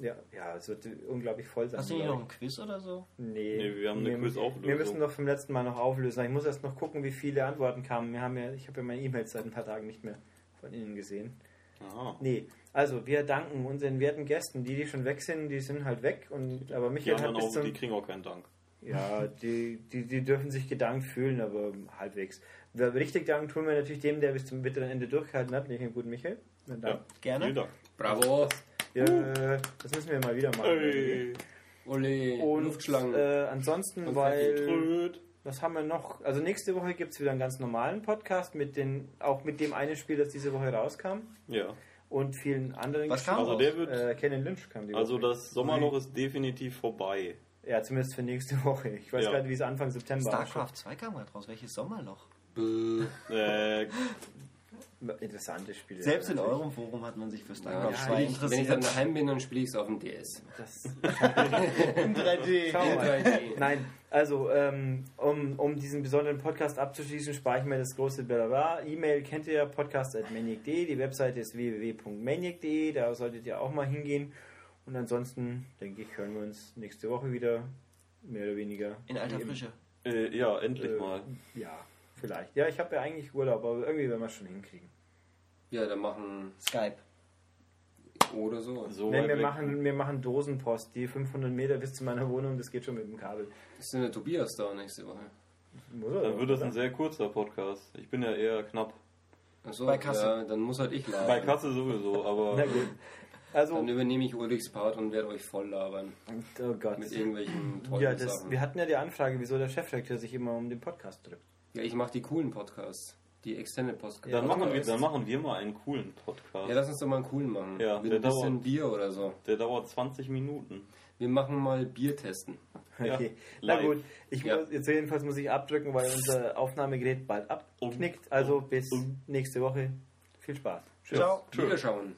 Ja, ja, es wird unglaublich voll sein. Hast du nicht noch ein Quiz oder so? Nee, Nee, wir haben eine Quizauflösung. Wir müssen doch vom letzten Mal noch auflösen. Ich muss erst noch gucken, wie viele Antworten kamen. Wir haben ja, ich habe ja meine E-Mails seit ein paar Tagen nicht mehr von Ihnen gesehen. Aha. Nee, also wir danken unseren werten Gästen. Die, die schon weg sind, die sind halt weg. Und, aber Die, Michael hat anderen bis auch, die zum... kriegen auch keinen Dank. Ja, die, die, die dürfen sich gedankt fühlen, aber halbwegs. Wer richtig Dank tun wir natürlich dem, der bis zum bitteren Ende durchgehalten hat, nämlich dem guten Michael. Na, Dank. Ja. Gerne. Vielen Dank. Bravo. Ja, das müssen wir mal wieder machen. Hey. Ole, Und Luftschlangen. äh, ansonsten, Und weil... Was haben wir noch? Also nächste Woche gibt es wieder einen ganz normalen Podcast mit den, auch mit dem einen Spiel, das diese Woche rauskam Ja. und vielen anderen. Was kam Also der wird. Äh, Kennen Lynch kam die Also Woche. das Sommerloch ist definitiv vorbei. Ja, zumindest für nächste Woche. Ich weiß Ja. gerade, wie es Anfang September StarCraft 2 kam gerade raus. Welches Sommerloch? Bäh. Äh. Interessante Spiele. Selbst in natürlich. eurem Forum hat man sich für Ja, StarCraft ja, 2 wenn, ich, wenn ich dann interessiert. daheim bin, dann spiele ich es auf dem DS. Das, In 3D. Schau mal. 3D. Nein, also ähm, um, um diesen besonderen Podcast abzuschließen, spare ich mir das große Blabla. E-Mail kennt ihr ja, podcast.maniac.de. Die Webseite ist www.maniac.de. Da solltet ihr auch mal hingehen. Und ansonsten, denke ich, hören wir uns nächste Woche wieder. Mehr oder weniger. In alter Frische. äh, ja, endlich Äh, mal. Ja, vielleicht. Ja, ich habe ja eigentlich Urlaub, aber irgendwie werden wir es schon hinkriegen. Ja, dann machen Skype. oder so. So weit wir, weg. machen, wir machen Dosenpost, die 500 Meter bis zu meiner Wohnung, das geht schon mit dem Kabel. Ist denn der Tobias da nächste Woche? Muss er Dann wird das ein sehr kurzer Podcast. Ich bin ja eher knapp. Achso, Bei Kasse. Ja, dann muss halt ich labern. Bei Kasse sowieso, aber Na gut. Also, Dann übernehme ich Ulrichs Part und werde euch voll labern. oh Gott. Mit irgendwelchen tollen Ja, das, Sachen. wir hatten ja die Anfrage, wieso der Chefredakteur sich immer um den Podcast drückt. Ja, ich mache die coolen Podcasts. Die Extended Podcasts. dann, machen wir, dann machen wir mal einen coolen Podcast. Ja, lass uns doch mal einen coolen machen. Ja, Mit der ein bisschen dauert. Bier oder so. Der dauert 20 Minuten. Wir machen mal Bier testen. Ja, Okay. Na gut, ich Ja. muss, jetzt jedenfalls muss ich abdrücken, weil unser Aufnahmegerät bald abknickt. Also bis nächste Woche. Viel Spaß. Ciao. Tschüss. Wiederschauen.